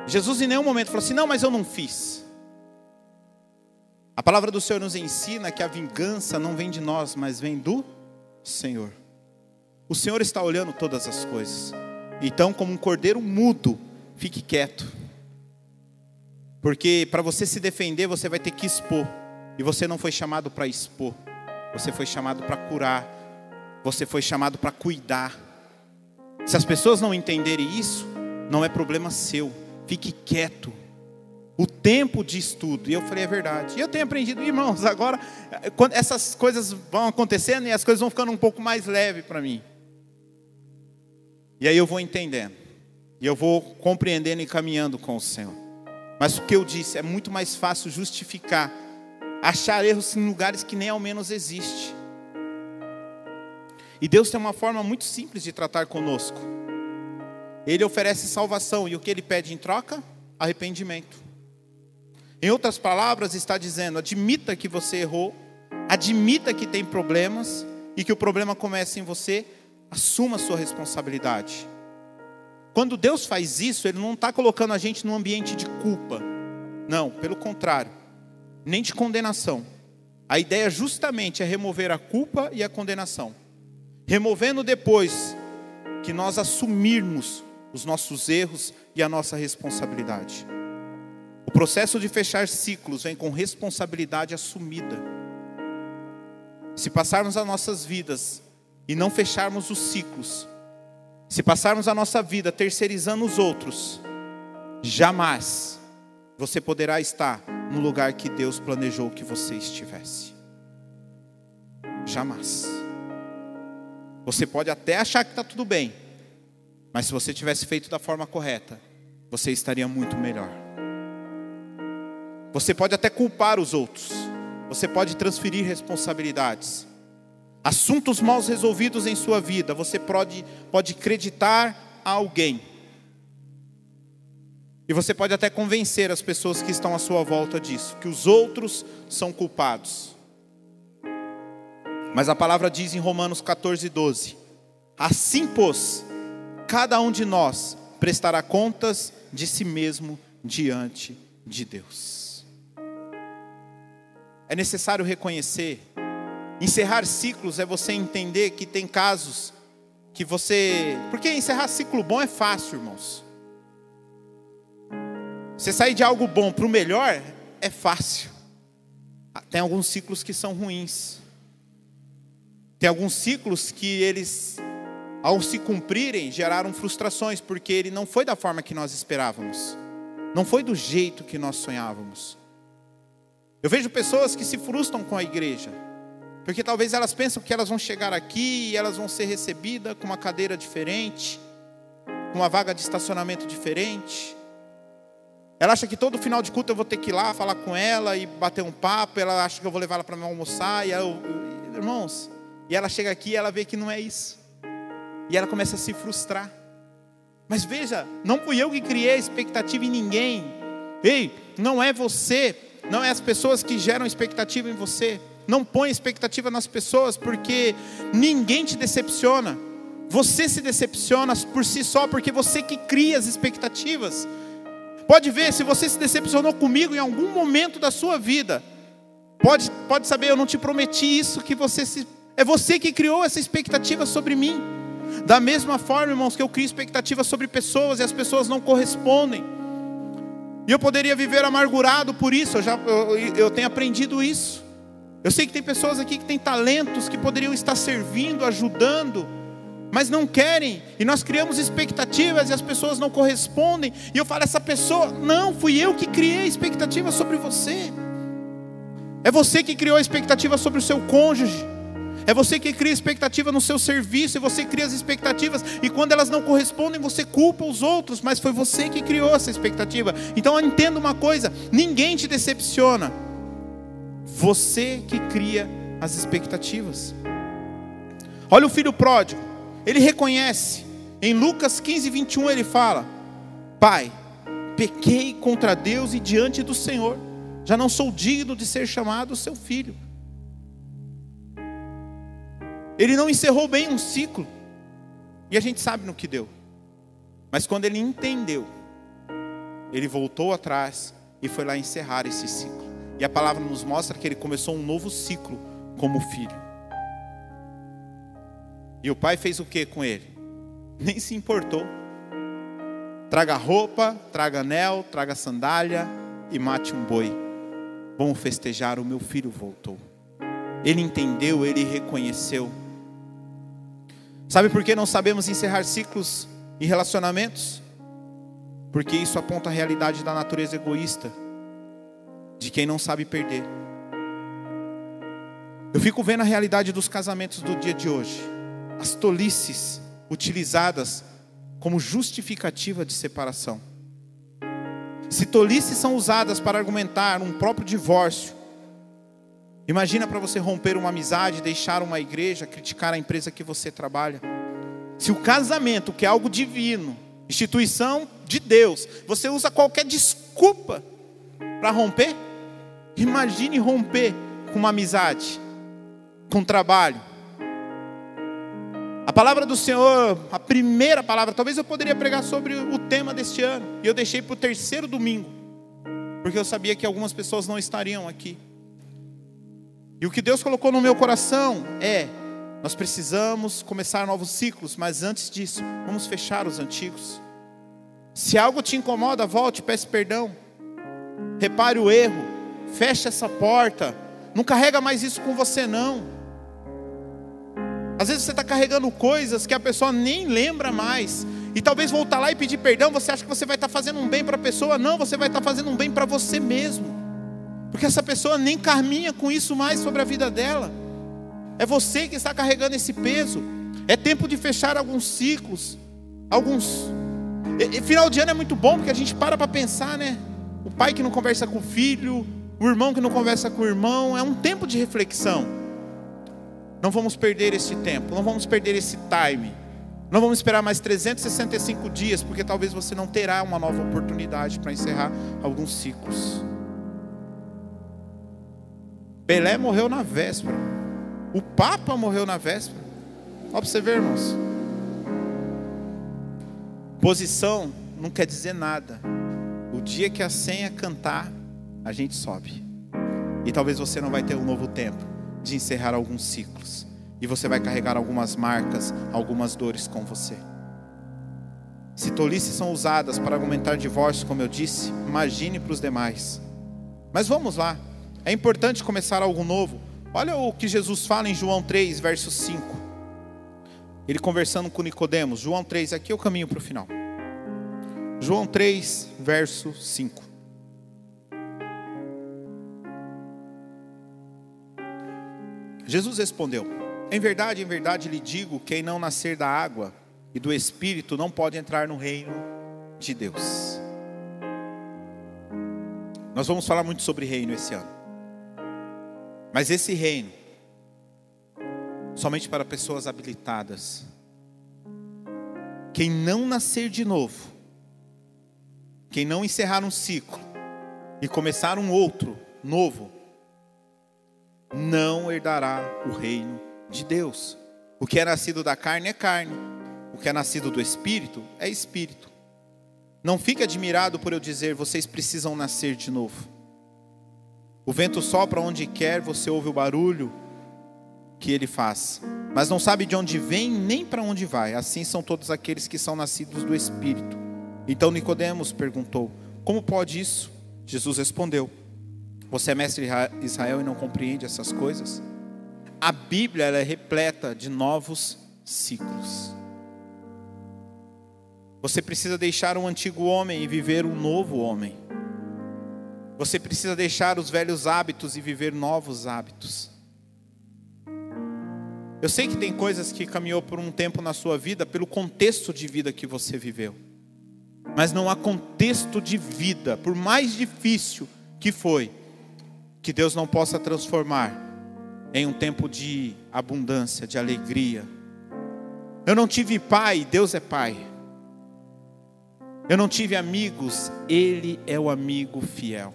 Jesus em nenhum momento falou assim: Não, mas eu não fiz. A palavra do Senhor nos ensina que a vingança não vem de nós, mas vem do Senhor. O Senhor está olhando todas as coisas. Então, como um cordeiro mudo, fique quieto. Porque para você se defender, você vai ter que expor. E você não foi chamado para expor. Você foi chamado para curar. Você foi chamado para cuidar. Se as pessoas não entenderem isso, não é problema seu. Fique quieto. O tempo de estudo. E eu falei, é verdade. E eu tenho aprendido, irmãos, agora, quando essas coisas vão acontecendo e as coisas vão ficando um pouco mais leves para mim. E aí eu vou entendendo. E eu vou compreendendo e caminhando com o Senhor. Mas o que eu disse, é muito mais fácil justificar, achar erros em lugares que nem ao menos existe. E Deus tem uma forma muito simples de tratar conosco. Ele oferece salvação e o que ele pede em troca? Arrependimento. Em outras palavras, está dizendo: admita que você errou, admita que tem problemas e que o problema começa em você, Assuma a sua responsabilidade. Quando Deus faz isso, Ele não está colocando a gente num ambiente de culpa. Não, pelo contrário, nem de condenação. A ideia justamente é remover a culpa e a condenação. Removendo depois que nós assumirmos os nossos erros e a nossa responsabilidade. O processo de fechar ciclos vem com responsabilidade assumida. Se passarmos as nossas vidas e não fecharmos os ciclos, se passarmos a nossa vida terceirizando os outros, jamais você poderá estar no lugar que Deus planejou que você estivesse. Jamais. Você pode até achar que está tudo bem, mas se você tivesse feito da forma correta, você estaria muito melhor. Você pode até culpar os outros, você pode transferir responsabilidades, assuntos mal resolvidos em sua vida, você pode, pode acreditar a alguém. E você pode até convencer as pessoas que estão à sua volta disso, que os outros são culpados. Mas a palavra diz em Romanos 14, 12: Assim, pois, cada um de nós prestará contas de si mesmo diante de Deus. É necessário reconhecer Encerrar ciclos é você entender que tem casos que você. Porque encerrar ciclo bom é fácil, irmãos. Você sair de algo bom para o melhor é fácil. Ah, tem alguns ciclos que são ruins. Tem alguns ciclos que eles, ao se cumprirem, geraram frustrações, porque ele não foi da forma que nós esperávamos. Não foi do jeito que nós sonhávamos. Eu vejo pessoas que se frustram com a igreja porque talvez elas pensam que elas vão chegar aqui e elas vão ser recebidas com uma cadeira diferente, com uma vaga de estacionamento diferente. Ela acha que todo final de culto eu vou ter que ir lá falar com ela e bater um papo. Ela acha que eu vou levar ela para almoçar. E eu, irmãos, e ela chega aqui e ela vê que não é isso. E ela começa a se frustrar. Mas veja, não fui eu que criei expectativa em ninguém. Ei, não é você, não é as pessoas que geram expectativa em você. Não põe expectativa nas pessoas, porque ninguém te decepciona. Você se decepciona por si só, porque você que cria as expectativas. Pode ver, se você se decepcionou comigo em algum momento da sua vida, pode, pode saber, eu não te prometi isso, que você se. É você que criou essa expectativa sobre mim. Da mesma forma, irmãos, que eu crio expectativas sobre pessoas e as pessoas não correspondem. E eu poderia viver amargurado por isso, eu, já, eu, eu tenho aprendido isso. Eu sei que tem pessoas aqui que têm talentos que poderiam estar servindo, ajudando, mas não querem, e nós criamos expectativas e as pessoas não correspondem, e eu falo, essa pessoa, não, fui eu que criei expectativa sobre você. É você que criou a expectativa sobre o seu cônjuge. É você que cria expectativa no seu serviço, e você cria as expectativas, e quando elas não correspondem, você culpa os outros, mas foi você que criou essa expectativa. Então entenda uma coisa: ninguém te decepciona, você que cria as expectativas. Olha o filho pródigo, ele reconhece, em Lucas 15, 21, ele fala: Pai, pequei contra Deus e diante do Senhor, já não sou digno de ser chamado seu filho. Ele não encerrou bem um ciclo. E a gente sabe no que deu. Mas quando ele entendeu, ele voltou atrás e foi lá encerrar esse ciclo. E a palavra nos mostra que ele começou um novo ciclo como filho. E o pai fez o que com ele? Nem se importou. Traga roupa, traga anel, traga sandália e mate um boi. Vamos festejar, o meu filho voltou. Ele entendeu, ele reconheceu. Sabe por que não sabemos encerrar ciclos e relacionamentos? Porque isso aponta a realidade da natureza egoísta, de quem não sabe perder. Eu fico vendo a realidade dos casamentos do dia de hoje, as tolices utilizadas como justificativa de separação. Se tolices são usadas para argumentar um próprio divórcio, Imagina para você romper uma amizade, deixar uma igreja, criticar a empresa que você trabalha. Se o casamento, que é algo divino, instituição de Deus, você usa qualquer desculpa para romper, imagine romper com uma amizade, com um trabalho. A palavra do Senhor, a primeira palavra, talvez eu poderia pregar sobre o tema deste ano, e eu deixei para o terceiro domingo, porque eu sabia que algumas pessoas não estariam aqui. E o que Deus colocou no meu coração é: nós precisamos começar novos ciclos, mas antes disso, vamos fechar os antigos. Se algo te incomoda, volte, peça perdão. Repare o erro, feche essa porta. Não carrega mais isso com você, não. Às vezes você está carregando coisas que a pessoa nem lembra mais. E talvez voltar lá e pedir perdão, você acha que você vai estar tá fazendo um bem para a pessoa. Não, você vai estar tá fazendo um bem para você mesmo. Porque essa pessoa nem caminha com isso mais sobre a vida dela. É você que está carregando esse peso. É tempo de fechar alguns ciclos. Alguns. E, final de ano é muito bom porque a gente para para pensar, né? O pai que não conversa com o filho, o irmão que não conversa com o irmão. É um tempo de reflexão. Não vamos perder esse tempo, não vamos perder esse time. Não vamos esperar mais 365 dias, porque talvez você não terá uma nova oportunidade para encerrar alguns ciclos. Pelé morreu na véspera. O Papa morreu na véspera. Ver, irmãos. Posição não quer dizer nada. O dia que a senha cantar, a gente sobe. E talvez você não vai ter um novo tempo de encerrar alguns ciclos. E você vai carregar algumas marcas, algumas dores com você. Se tolices são usadas para argumentar divórcio, como eu disse, imagine para os demais. Mas vamos lá. É importante começar algo novo. Olha o que Jesus fala em João 3, verso 5. Ele conversando com Nicodemos. João 3, aqui é o caminho para o final. João 3, verso 5. Jesus respondeu: Em verdade, em verdade lhe digo: quem não nascer da água e do espírito não pode entrar no reino de Deus. Nós vamos falar muito sobre reino esse ano. Mas esse reino, somente para pessoas habilitadas. Quem não nascer de novo, quem não encerrar um ciclo e começar um outro novo, não herdará o reino de Deus. O que é nascido da carne é carne, o que é nascido do espírito é espírito. Não fique admirado por eu dizer, vocês precisam nascer de novo. O vento sopra onde quer, você ouve o barulho que ele faz, mas não sabe de onde vem nem para onde vai. Assim são todos aqueles que são nascidos do Espírito. Então Nicodemos perguntou: Como pode isso? Jesus respondeu: Você é mestre Israel e não compreende essas coisas? A Bíblia é repleta de novos ciclos. Você precisa deixar um antigo homem e viver um novo homem. Você precisa deixar os velhos hábitos e viver novos hábitos. Eu sei que tem coisas que caminhou por um tempo na sua vida pelo contexto de vida que você viveu. Mas não há contexto de vida, por mais difícil que foi, que Deus não possa transformar em um tempo de abundância, de alegria. Eu não tive pai, Deus é pai. Eu não tive amigos, Ele é o amigo fiel.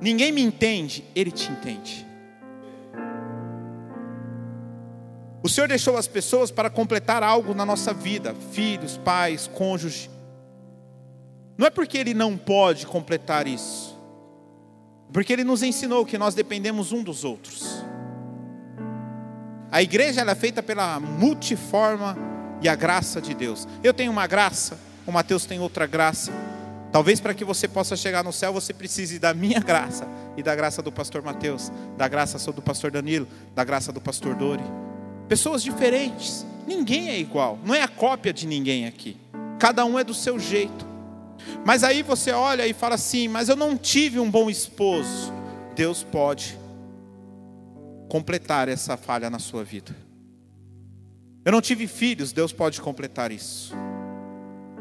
Ninguém me entende, Ele te entende. O Senhor deixou as pessoas para completar algo na nossa vida, filhos, pais, cônjuge. Não é porque Ele não pode completar isso, porque Ele nos ensinou que nós dependemos um dos outros. A igreja é feita pela multiforma e a graça de Deus. Eu tenho uma graça, o Mateus tem outra graça. Talvez para que você possa chegar no céu, você precise da minha graça e da graça do pastor Mateus, da graça do pastor Danilo, da graça do pastor Dori. Pessoas diferentes, ninguém é igual, não é a cópia de ninguém aqui. Cada um é do seu jeito. Mas aí você olha e fala assim: Mas eu não tive um bom esposo. Deus pode completar essa falha na sua vida. Eu não tive filhos, Deus pode completar isso.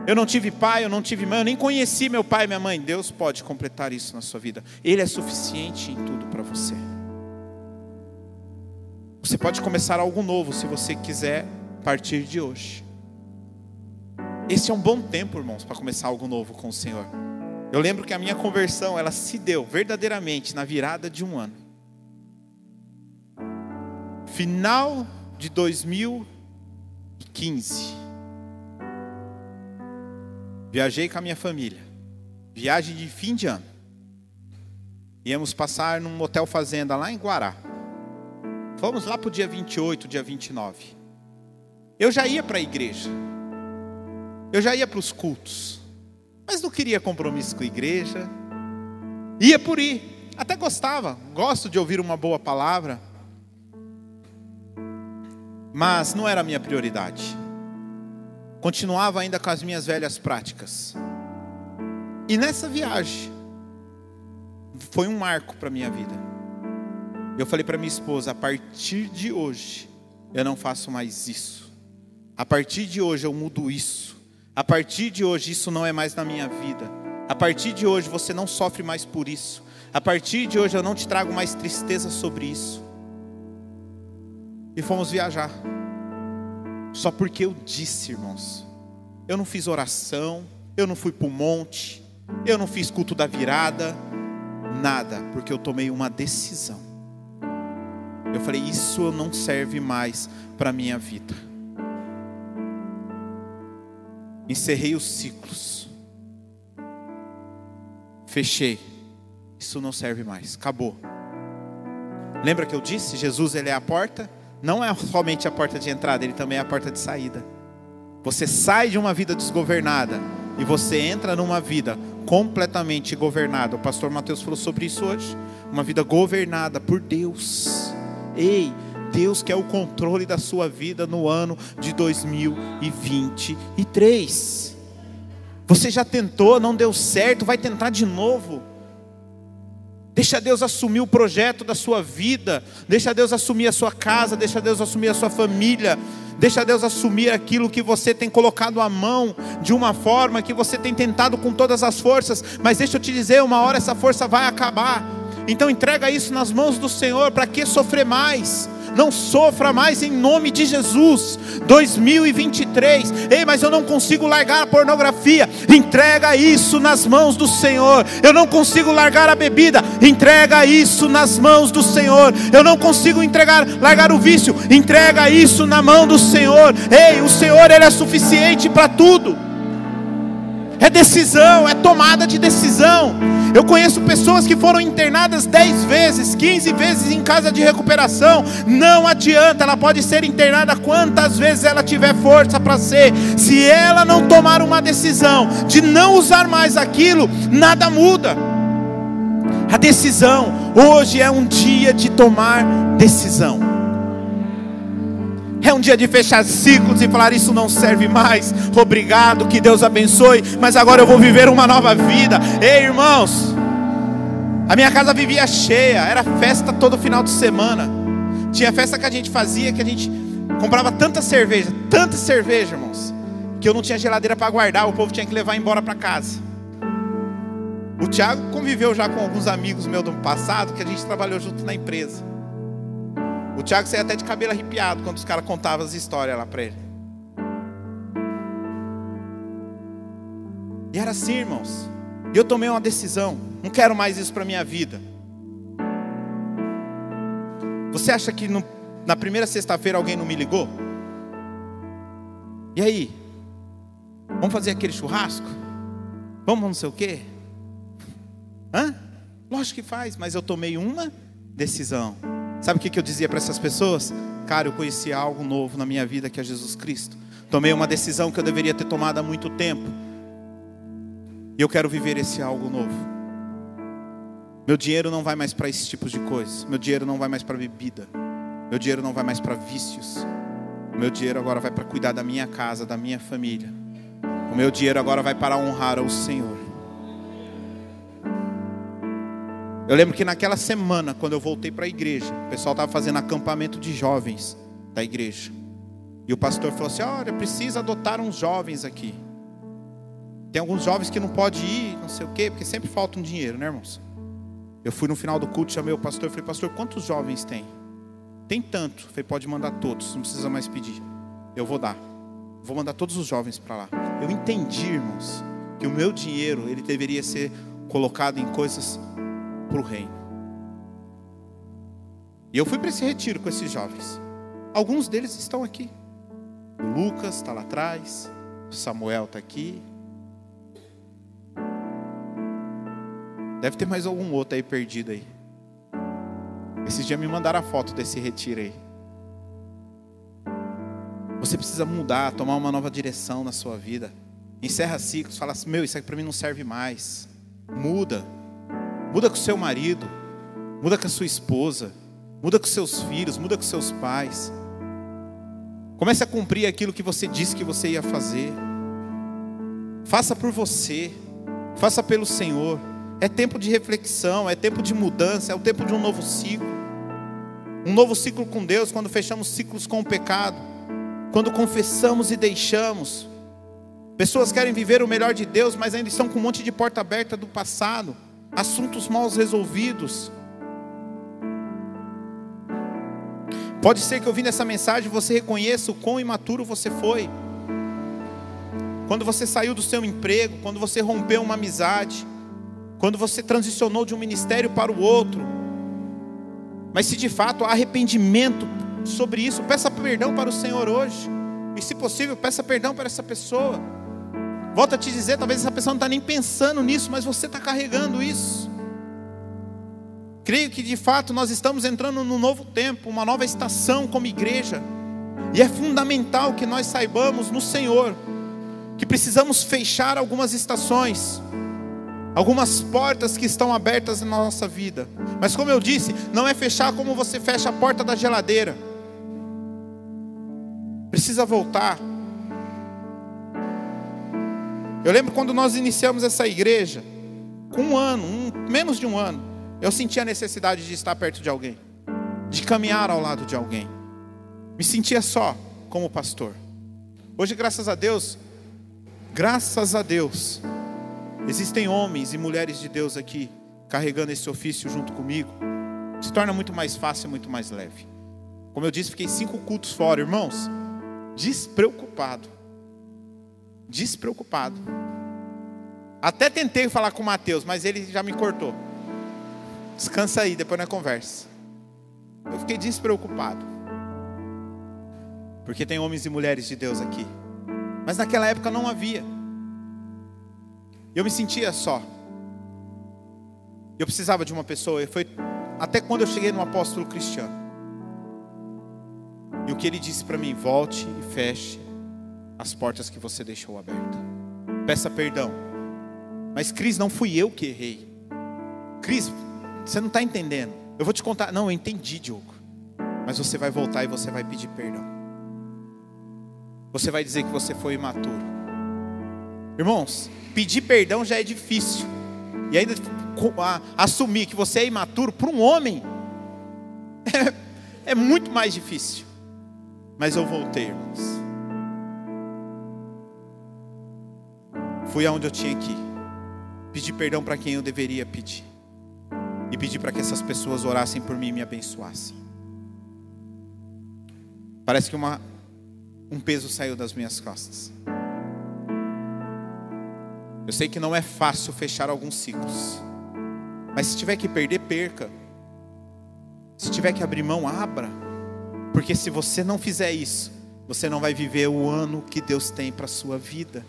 Eu não tive pai, eu não tive mãe, eu nem conheci meu pai e minha mãe. Deus pode completar isso na sua vida. Ele é suficiente em tudo para você. Você pode começar algo novo se você quiser partir de hoje. Esse é um bom tempo, irmãos, para começar algo novo com o Senhor. Eu lembro que a minha conversão, ela se deu verdadeiramente na virada de um ano. Final de 2015. Viajei com a minha família. Viagem de fim de ano. Íamos passar num hotel fazenda lá em Guará. Fomos lá para o dia 28, dia 29. Eu já ia para a igreja. Eu já ia para os cultos. Mas não queria compromisso com a igreja. Ia por ir. Até gostava. Gosto de ouvir uma boa palavra mas não era a minha prioridade. Continuava ainda com as minhas velhas práticas. E nessa viagem foi um marco para minha vida. Eu falei para minha esposa: a partir de hoje eu não faço mais isso. A partir de hoje eu mudo isso. A partir de hoje isso não é mais na minha vida. A partir de hoje você não sofre mais por isso. A partir de hoje eu não te trago mais tristeza sobre isso e fomos viajar. Só porque eu disse, irmãos. Eu não fiz oração, eu não fui para o monte, eu não fiz culto da virada, nada, porque eu tomei uma decisão. Eu falei: Isso não serve mais para a minha vida. Encerrei os ciclos, fechei. Isso não serve mais, acabou. Lembra que eu disse? Jesus, ele é a porta não é somente a porta de entrada, ele também é a porta de saída. Você sai de uma vida desgovernada e você entra numa vida completamente governada. O pastor Mateus falou sobre isso hoje. Uma vida governada por Deus. Ei, Deus quer o controle da sua vida no ano de 2023. Você já tentou, não deu certo, vai tentar de novo. Deixa Deus assumir o projeto da sua vida. Deixa Deus assumir a sua casa. Deixa Deus assumir a sua família. Deixa Deus assumir aquilo que você tem colocado à mão de uma forma que você tem tentado com todas as forças. Mas deixa eu te dizer, uma hora essa força vai acabar. Então entrega isso nas mãos do Senhor. Para que sofrer mais? Não sofra mais em nome de Jesus. 2023, ei, mas eu não consigo largar a pornografia. Entrega isso nas mãos do Senhor. Eu não consigo largar a bebida. Entrega isso nas mãos do Senhor. Eu não consigo entregar, largar o vício. Entrega isso na mão do Senhor. Ei, o Senhor ele é suficiente para tudo é decisão, é tomada de decisão. Eu conheço pessoas que foram internadas 10 vezes, 15 vezes em casa de recuperação. Não adianta, ela pode ser internada quantas vezes ela tiver força para ser. Se ela não tomar uma decisão de não usar mais aquilo, nada muda. A decisão, hoje é um dia de tomar decisão. É um dia de fechar ciclos e falar: Isso não serve mais. Obrigado, que Deus abençoe. Mas agora eu vou viver uma nova vida. Ei, irmãos. A minha casa vivia cheia. Era festa todo final de semana. Tinha festa que a gente fazia, que a gente comprava tanta cerveja, tanta cerveja, irmãos, que eu não tinha geladeira para guardar. O povo tinha que levar embora para casa. O Tiago conviveu já com alguns amigos meus do passado que a gente trabalhou junto na empresa. O Tiago saía até de cabelo arrepiado quando os caras contavam as histórias lá para ele. E era assim, irmãos. E eu tomei uma decisão. Não quero mais isso para minha vida. Você acha que no, na primeira sexta-feira alguém não me ligou? E aí? Vamos fazer aquele churrasco? Vamos não sei o quê? Hã? Lógico que faz, mas eu tomei uma decisão. Sabe o que eu dizia para essas pessoas? Cara, eu conheci algo novo na minha vida que é Jesus Cristo. Tomei uma decisão que eu deveria ter tomado há muito tempo. E eu quero viver esse algo novo. Meu dinheiro não vai mais para esses tipos de coisas. Meu dinheiro não vai mais para bebida. Meu dinheiro não vai mais para vícios. Meu dinheiro agora vai para cuidar da minha casa, da minha família. O meu dinheiro agora vai para honrar ao Senhor. Eu lembro que naquela semana, quando eu voltei para a igreja, o pessoal estava fazendo acampamento de jovens da igreja. E o pastor falou assim: Olha, precisa adotar uns jovens aqui. Tem alguns jovens que não pode ir, não sei o quê, porque sempre falta um dinheiro, né, irmãos? Eu fui no final do culto, chamei o pastor e falei: Pastor, quantos jovens tem? Tem tanto. Falei: Pode mandar todos, não precisa mais pedir. Eu vou dar. Vou mandar todos os jovens para lá. Eu entendi, irmãos, que o meu dinheiro ele deveria ser colocado em coisas para o reino. E eu fui para esse retiro com esses jovens. Alguns deles estão aqui. O Lucas está lá atrás. O Samuel está aqui. Deve ter mais algum outro aí perdido aí. Esses dias me mandaram a foto desse retiro aí. Você precisa mudar, tomar uma nova direção na sua vida. Encerra ciclos, fala assim: meu, isso aqui para mim não serve mais. Muda. Muda com seu marido, muda com a sua esposa, muda com seus filhos, muda com seus pais. Comece a cumprir aquilo que você disse que você ia fazer. Faça por você, faça pelo Senhor. É tempo de reflexão, é tempo de mudança, é o tempo de um novo ciclo. Um novo ciclo com Deus, quando fechamos ciclos com o pecado, quando confessamos e deixamos. Pessoas querem viver o melhor de Deus, mas ainda estão com um monte de porta aberta do passado assuntos mal resolvidos. Pode ser que ouvindo essa mensagem você reconheça o quão imaturo você foi. Quando você saiu do seu emprego, quando você rompeu uma amizade, quando você transicionou de um ministério para o outro. Mas se de fato há arrependimento sobre isso, peça perdão para o Senhor hoje. E se possível, peça perdão para essa pessoa. Volto a te dizer, talvez essa pessoa não está nem pensando nisso, mas você está carregando isso. Creio que de fato nós estamos entrando num novo tempo, uma nova estação como igreja. E é fundamental que nós saibamos no Senhor que precisamos fechar algumas estações, algumas portas que estão abertas na nossa vida. Mas como eu disse, não é fechar como você fecha a porta da geladeira. Precisa voltar eu lembro quando nós iniciamos essa igreja, com um ano, um, menos de um ano, eu senti a necessidade de estar perto de alguém, de caminhar ao lado de alguém. Me sentia só como pastor. Hoje, graças a Deus, graças a Deus, existem homens e mulheres de Deus aqui carregando esse ofício junto comigo. Se torna muito mais fácil e muito mais leve. Como eu disse, fiquei cinco cultos fora, irmãos, despreocupado despreocupado. Até tentei falar com o Mateus, mas ele já me cortou. Descansa aí, depois na conversa. Eu fiquei despreocupado. Porque tem homens e mulheres de Deus aqui. Mas naquela época não havia. Eu me sentia só. Eu precisava de uma pessoa. Foi até quando eu cheguei no apóstolo Cristiano. E o que ele disse para mim: volte e feche as portas que você deixou abertas. Peça perdão. Mas Cris, não fui eu que errei. Cris, você não está entendendo. Eu vou te contar. Não, eu entendi, Diogo. Mas você vai voltar e você vai pedir perdão. você vai dizer que você foi imaturo. Irmãos, pedir perdão já é difícil. E ainda assumir que você é imaturo para um homem é, é muito mais difícil. Mas eu voltei, irmãos. Fui aonde eu tinha que ir. Pedi perdão para quem eu deveria pedir. E pedi para que essas pessoas orassem por mim e me abençoassem. Parece que uma, um peso saiu das minhas costas. Eu sei que não é fácil fechar alguns ciclos. Mas se tiver que perder, perca. Se tiver que abrir mão, abra. Porque se você não fizer isso, você não vai viver o ano que Deus tem para a sua vida.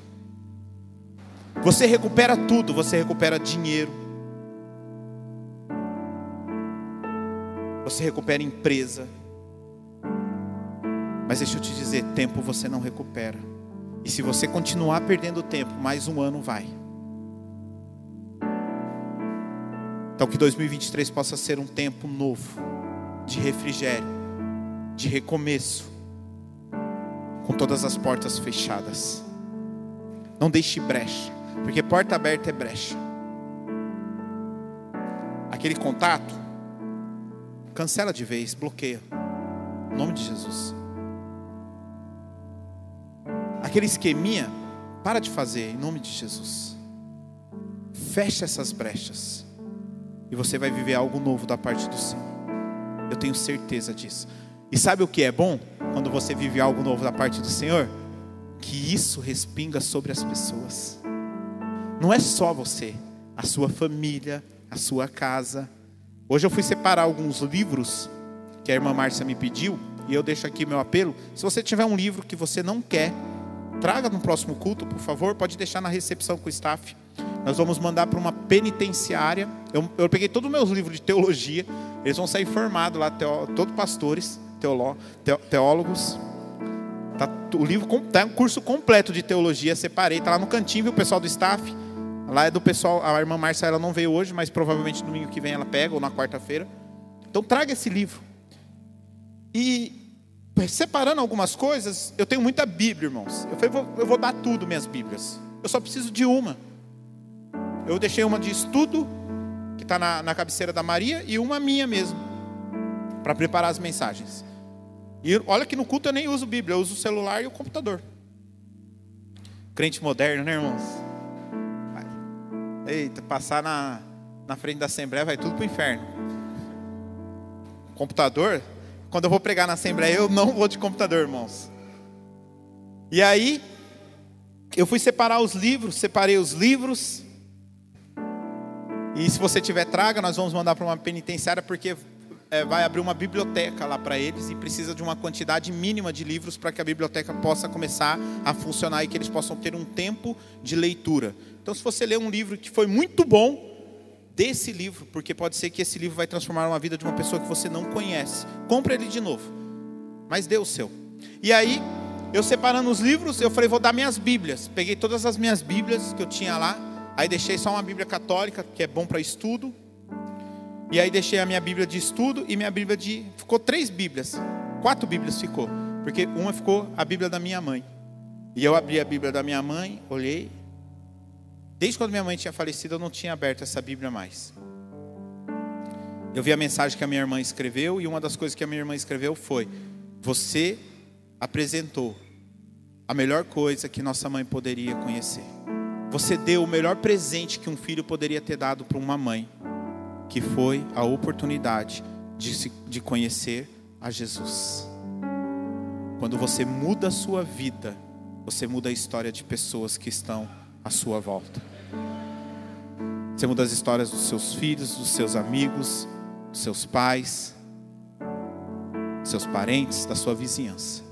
Você recupera tudo, você recupera dinheiro. Você recupera empresa. Mas deixa eu te dizer, tempo você não recupera. E se você continuar perdendo tempo, mais um ano vai. Então que 2023 possa ser um tempo novo de refrigério, de recomeço, com todas as portas fechadas. Não deixe brecha, porque porta aberta é brecha. Aquele contato, cancela de vez, bloqueia. Em nome de Jesus. Aquele esqueminha, para de fazer, em nome de Jesus. Fecha essas brechas. E você vai viver algo novo da parte do Senhor. Eu tenho certeza disso. E sabe o que é bom quando você vive algo novo da parte do Senhor? Que isso respinga sobre as pessoas. Não é só você, a sua família, a sua casa. Hoje eu fui separar alguns livros que a irmã Márcia me pediu, e eu deixo aqui meu apelo. Se você tiver um livro que você não quer, traga no próximo culto, por favor, pode deixar na recepção com o staff. Nós vamos mandar para uma penitenciária. Eu, eu, peguei todos os meus livros de teologia. Eles vão sair formados lá, teo, todos pastores, teoló, te, teólogos. Tá, o livro está um curso completo de teologia. Separei, está lá no cantinho, viu, pessoal do staff. Lá é do pessoal, a irmã Márcia ela não veio hoje, mas provavelmente domingo que vem ela pega, ou na quarta-feira. Então traga esse livro. E separando algumas coisas, eu tenho muita Bíblia, irmãos. Eu falei, eu vou dar tudo minhas Bíblias. Eu só preciso de uma. Eu deixei uma de estudo, que está na, na cabeceira da Maria, e uma minha mesmo, para preparar as mensagens. E olha que no culto eu nem uso Bíblia, eu uso o celular e o computador. Crente moderno, né, irmãos? Eita, passar na, na frente da Assembleia vai tudo para o inferno. Computador, quando eu vou pregar na Assembleia, eu não vou de computador, irmãos. E aí, eu fui separar os livros, separei os livros, e se você tiver traga, nós vamos mandar para uma penitenciária, porque é, vai abrir uma biblioteca lá para eles e precisa de uma quantidade mínima de livros para que a biblioteca possa começar a funcionar e que eles possam ter um tempo de leitura. Então, se você ler um livro que foi muito bom, desse livro, porque pode ser que esse livro vai transformar uma vida de uma pessoa que você não conhece. Compre ele de novo, mas dê o seu. E aí, eu separando os livros, eu falei, vou dar minhas Bíblias. Peguei todas as minhas Bíblias que eu tinha lá Aí deixei só uma Bíblia católica, que é bom para estudo. E aí deixei a minha Bíblia de estudo e minha Bíblia de. Ficou três Bíblias. Quatro Bíblias ficou. Porque uma ficou a Bíblia da minha mãe. E eu abri a Bíblia da minha mãe, olhei. Desde quando minha mãe tinha falecido, eu não tinha aberto essa Bíblia mais. Eu vi a mensagem que a minha irmã escreveu, e uma das coisas que a minha irmã escreveu foi: Você apresentou a melhor coisa que nossa mãe poderia conhecer. Você deu o melhor presente que um filho poderia ter dado para uma mãe, que foi a oportunidade de, se, de conhecer a Jesus. Quando você muda a sua vida, você muda a história de pessoas que estão à sua volta. Você muda as histórias dos seus filhos, dos seus amigos, dos seus pais, dos seus parentes, da sua vizinhança.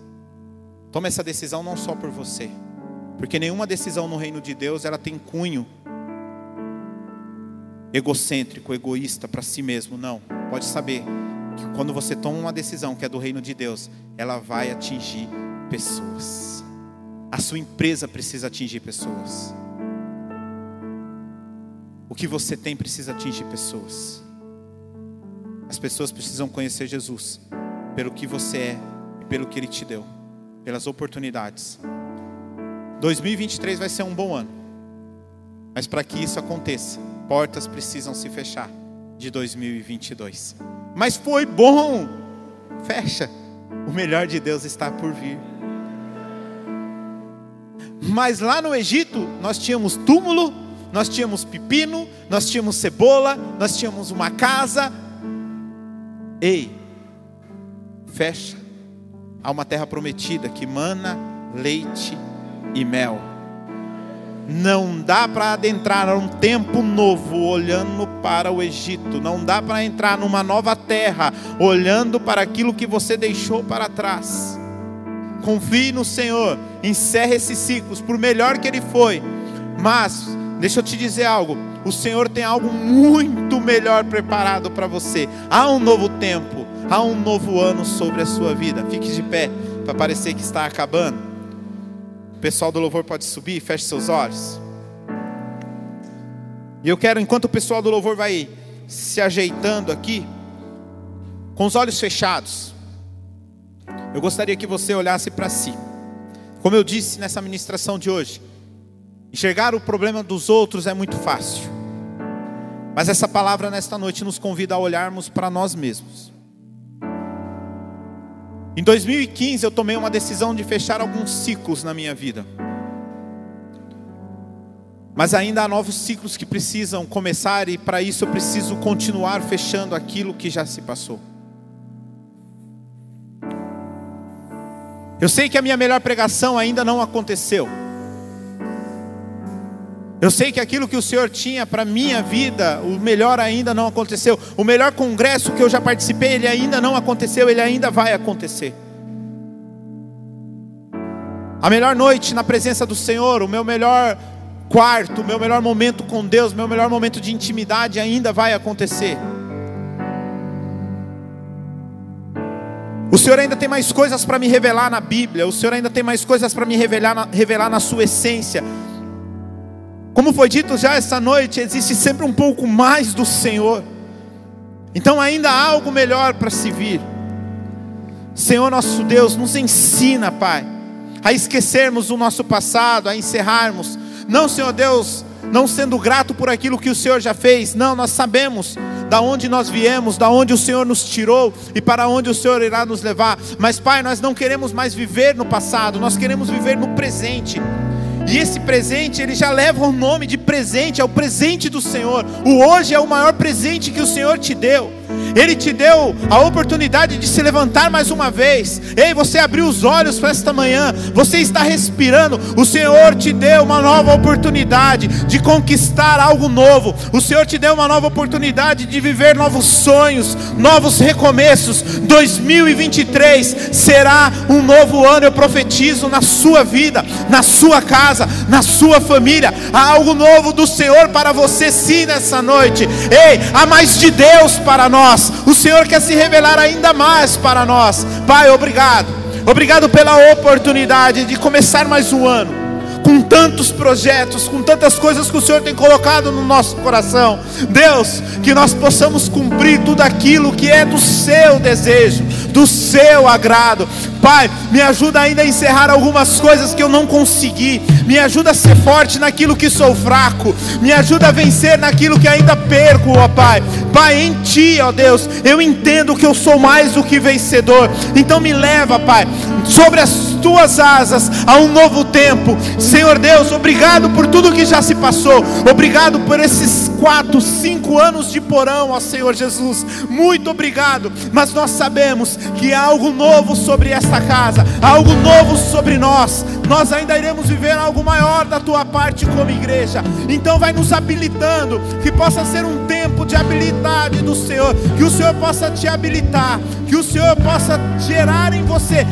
Tome essa decisão não só por você porque nenhuma decisão no reino de Deus ela tem cunho egocêntrico, egoísta para si mesmo, não. Pode saber que quando você toma uma decisão que é do reino de Deus, ela vai atingir pessoas. A sua empresa precisa atingir pessoas. O que você tem precisa atingir pessoas. As pessoas precisam conhecer Jesus pelo que você é e pelo que ele te deu pelas oportunidades. 2023 vai ser um bom ano. Mas para que isso aconteça, portas precisam se fechar de 2022. Mas foi bom. Fecha. O melhor de Deus está por vir. Mas lá no Egito, nós tínhamos túmulo, nós tínhamos pepino, nós tínhamos cebola, nós tínhamos uma casa. Ei, fecha. Há uma terra prometida que mana leite e mel. Não dá para adentrar um tempo novo olhando para o Egito. Não dá para entrar numa nova terra olhando para aquilo que você deixou para trás. Confie no Senhor. Encerre esses ciclos, por melhor que ele foi. Mas, deixa eu te dizer algo. O Senhor tem algo muito melhor preparado para você. Há um novo tempo, há um novo ano sobre a sua vida. Fique de pé para parecer que está acabando. O pessoal do louvor pode subir, feche seus olhos. E eu quero, enquanto o pessoal do louvor vai se ajeitando aqui, com os olhos fechados, eu gostaria que você olhasse para si. Como eu disse nessa ministração de hoje, enxergar o problema dos outros é muito fácil. Mas essa palavra nesta noite nos convida a olharmos para nós mesmos. Em 2015 eu tomei uma decisão de fechar alguns ciclos na minha vida. Mas ainda há novos ciclos que precisam começar e para isso eu preciso continuar fechando aquilo que já se passou. Eu sei que a minha melhor pregação ainda não aconteceu. Eu sei que aquilo que o Senhor tinha para minha vida, o melhor ainda não aconteceu. O melhor congresso que eu já participei, ele ainda não aconteceu, ele ainda vai acontecer. A melhor noite na presença do Senhor, o meu melhor quarto, o meu melhor momento com Deus, o meu melhor momento de intimidade ainda vai acontecer. O Senhor ainda tem mais coisas para me revelar na Bíblia, o Senhor ainda tem mais coisas para me revelar na, revelar na sua essência. Como foi dito já essa noite, existe sempre um pouco mais do Senhor. Então ainda há algo melhor para se vir. Senhor nosso Deus, nos ensina, Pai, a esquecermos o nosso passado, a encerrarmos. Não, Senhor Deus, não sendo grato por aquilo que o Senhor já fez. Não, nós sabemos da onde nós viemos, da onde o Senhor nos tirou e para onde o Senhor irá nos levar. Mas, Pai, nós não queremos mais viver no passado, nós queremos viver no presente. E esse presente, ele já leva o nome de presente, é o presente do Senhor. O hoje é o maior presente que o Senhor te deu. Ele te deu a oportunidade de se levantar mais uma vez. Ei, você abriu os olhos para esta manhã, você está respirando. O Senhor te deu uma nova oportunidade de conquistar algo novo. O Senhor te deu uma nova oportunidade de viver novos sonhos, novos recomeços. 2023 será um novo ano, eu profetizo na sua vida, na sua casa, na sua família. Há algo novo do Senhor para você sim nessa noite. Ei, há mais de Deus para nós. O Senhor quer se revelar ainda mais para nós. Pai, obrigado. Obrigado pela oportunidade de começar mais um ano com tantos projetos, com tantas coisas que o Senhor tem colocado no nosso coração. Deus, que nós possamos cumprir tudo aquilo que é do seu desejo, do seu agrado. Pai, me ajuda ainda a encerrar algumas coisas que eu não consegui. Me ajuda a ser forte naquilo que sou fraco. Me ajuda a vencer naquilo que ainda perco, ó Pai. Pai, em Ti, ó Deus, eu entendo que eu sou mais do que vencedor. Então me leva, Pai, sobre as tuas asas a um novo tempo. Senhor Deus, obrigado por tudo que já se passou. Obrigado por esses quatro, cinco anos de porão, ó Senhor Jesus. Muito obrigado. Mas nós sabemos que há algo novo sobre esta casa, algo novo sobre nós. Nós ainda iremos viver algo maior da tua parte como igreja. Então vai nos habilitando, que possa ser um tempo de habilidade do Senhor, que o Senhor possa te habilitar, que o Senhor possa gerar em você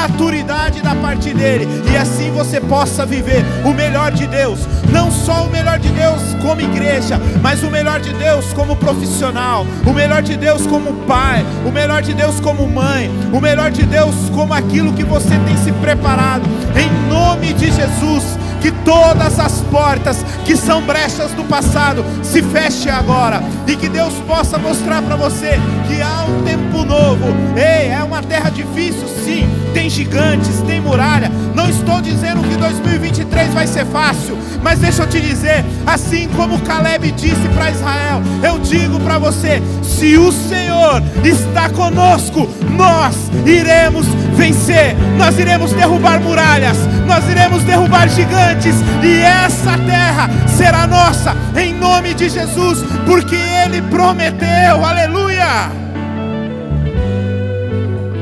maturidade da parte dele, e assim você possa viver o melhor de Deus, não só o melhor de Deus como igreja, mas o melhor de Deus como profissional, o melhor de Deus como pai, o melhor de Deus como mãe, o melhor de Deus como aquilo que você tem se preparado, em nome de Jesus que todas as portas que são brechas do passado se fechem agora e que Deus possa mostrar para você que há um tempo novo. Ei, é uma terra difícil, sim. Tem gigantes, tem muralha. Não estou dizendo que 2023 vai ser fácil, mas deixa eu te dizer, assim como Caleb disse para Israel, eu digo para você: se o Senhor está conosco, nós iremos vencer, nós iremos derrubar muralhas, nós iremos derrubar gigantes, e essa terra será nossa, em nome de Jesus, porque Ele prometeu, aleluia.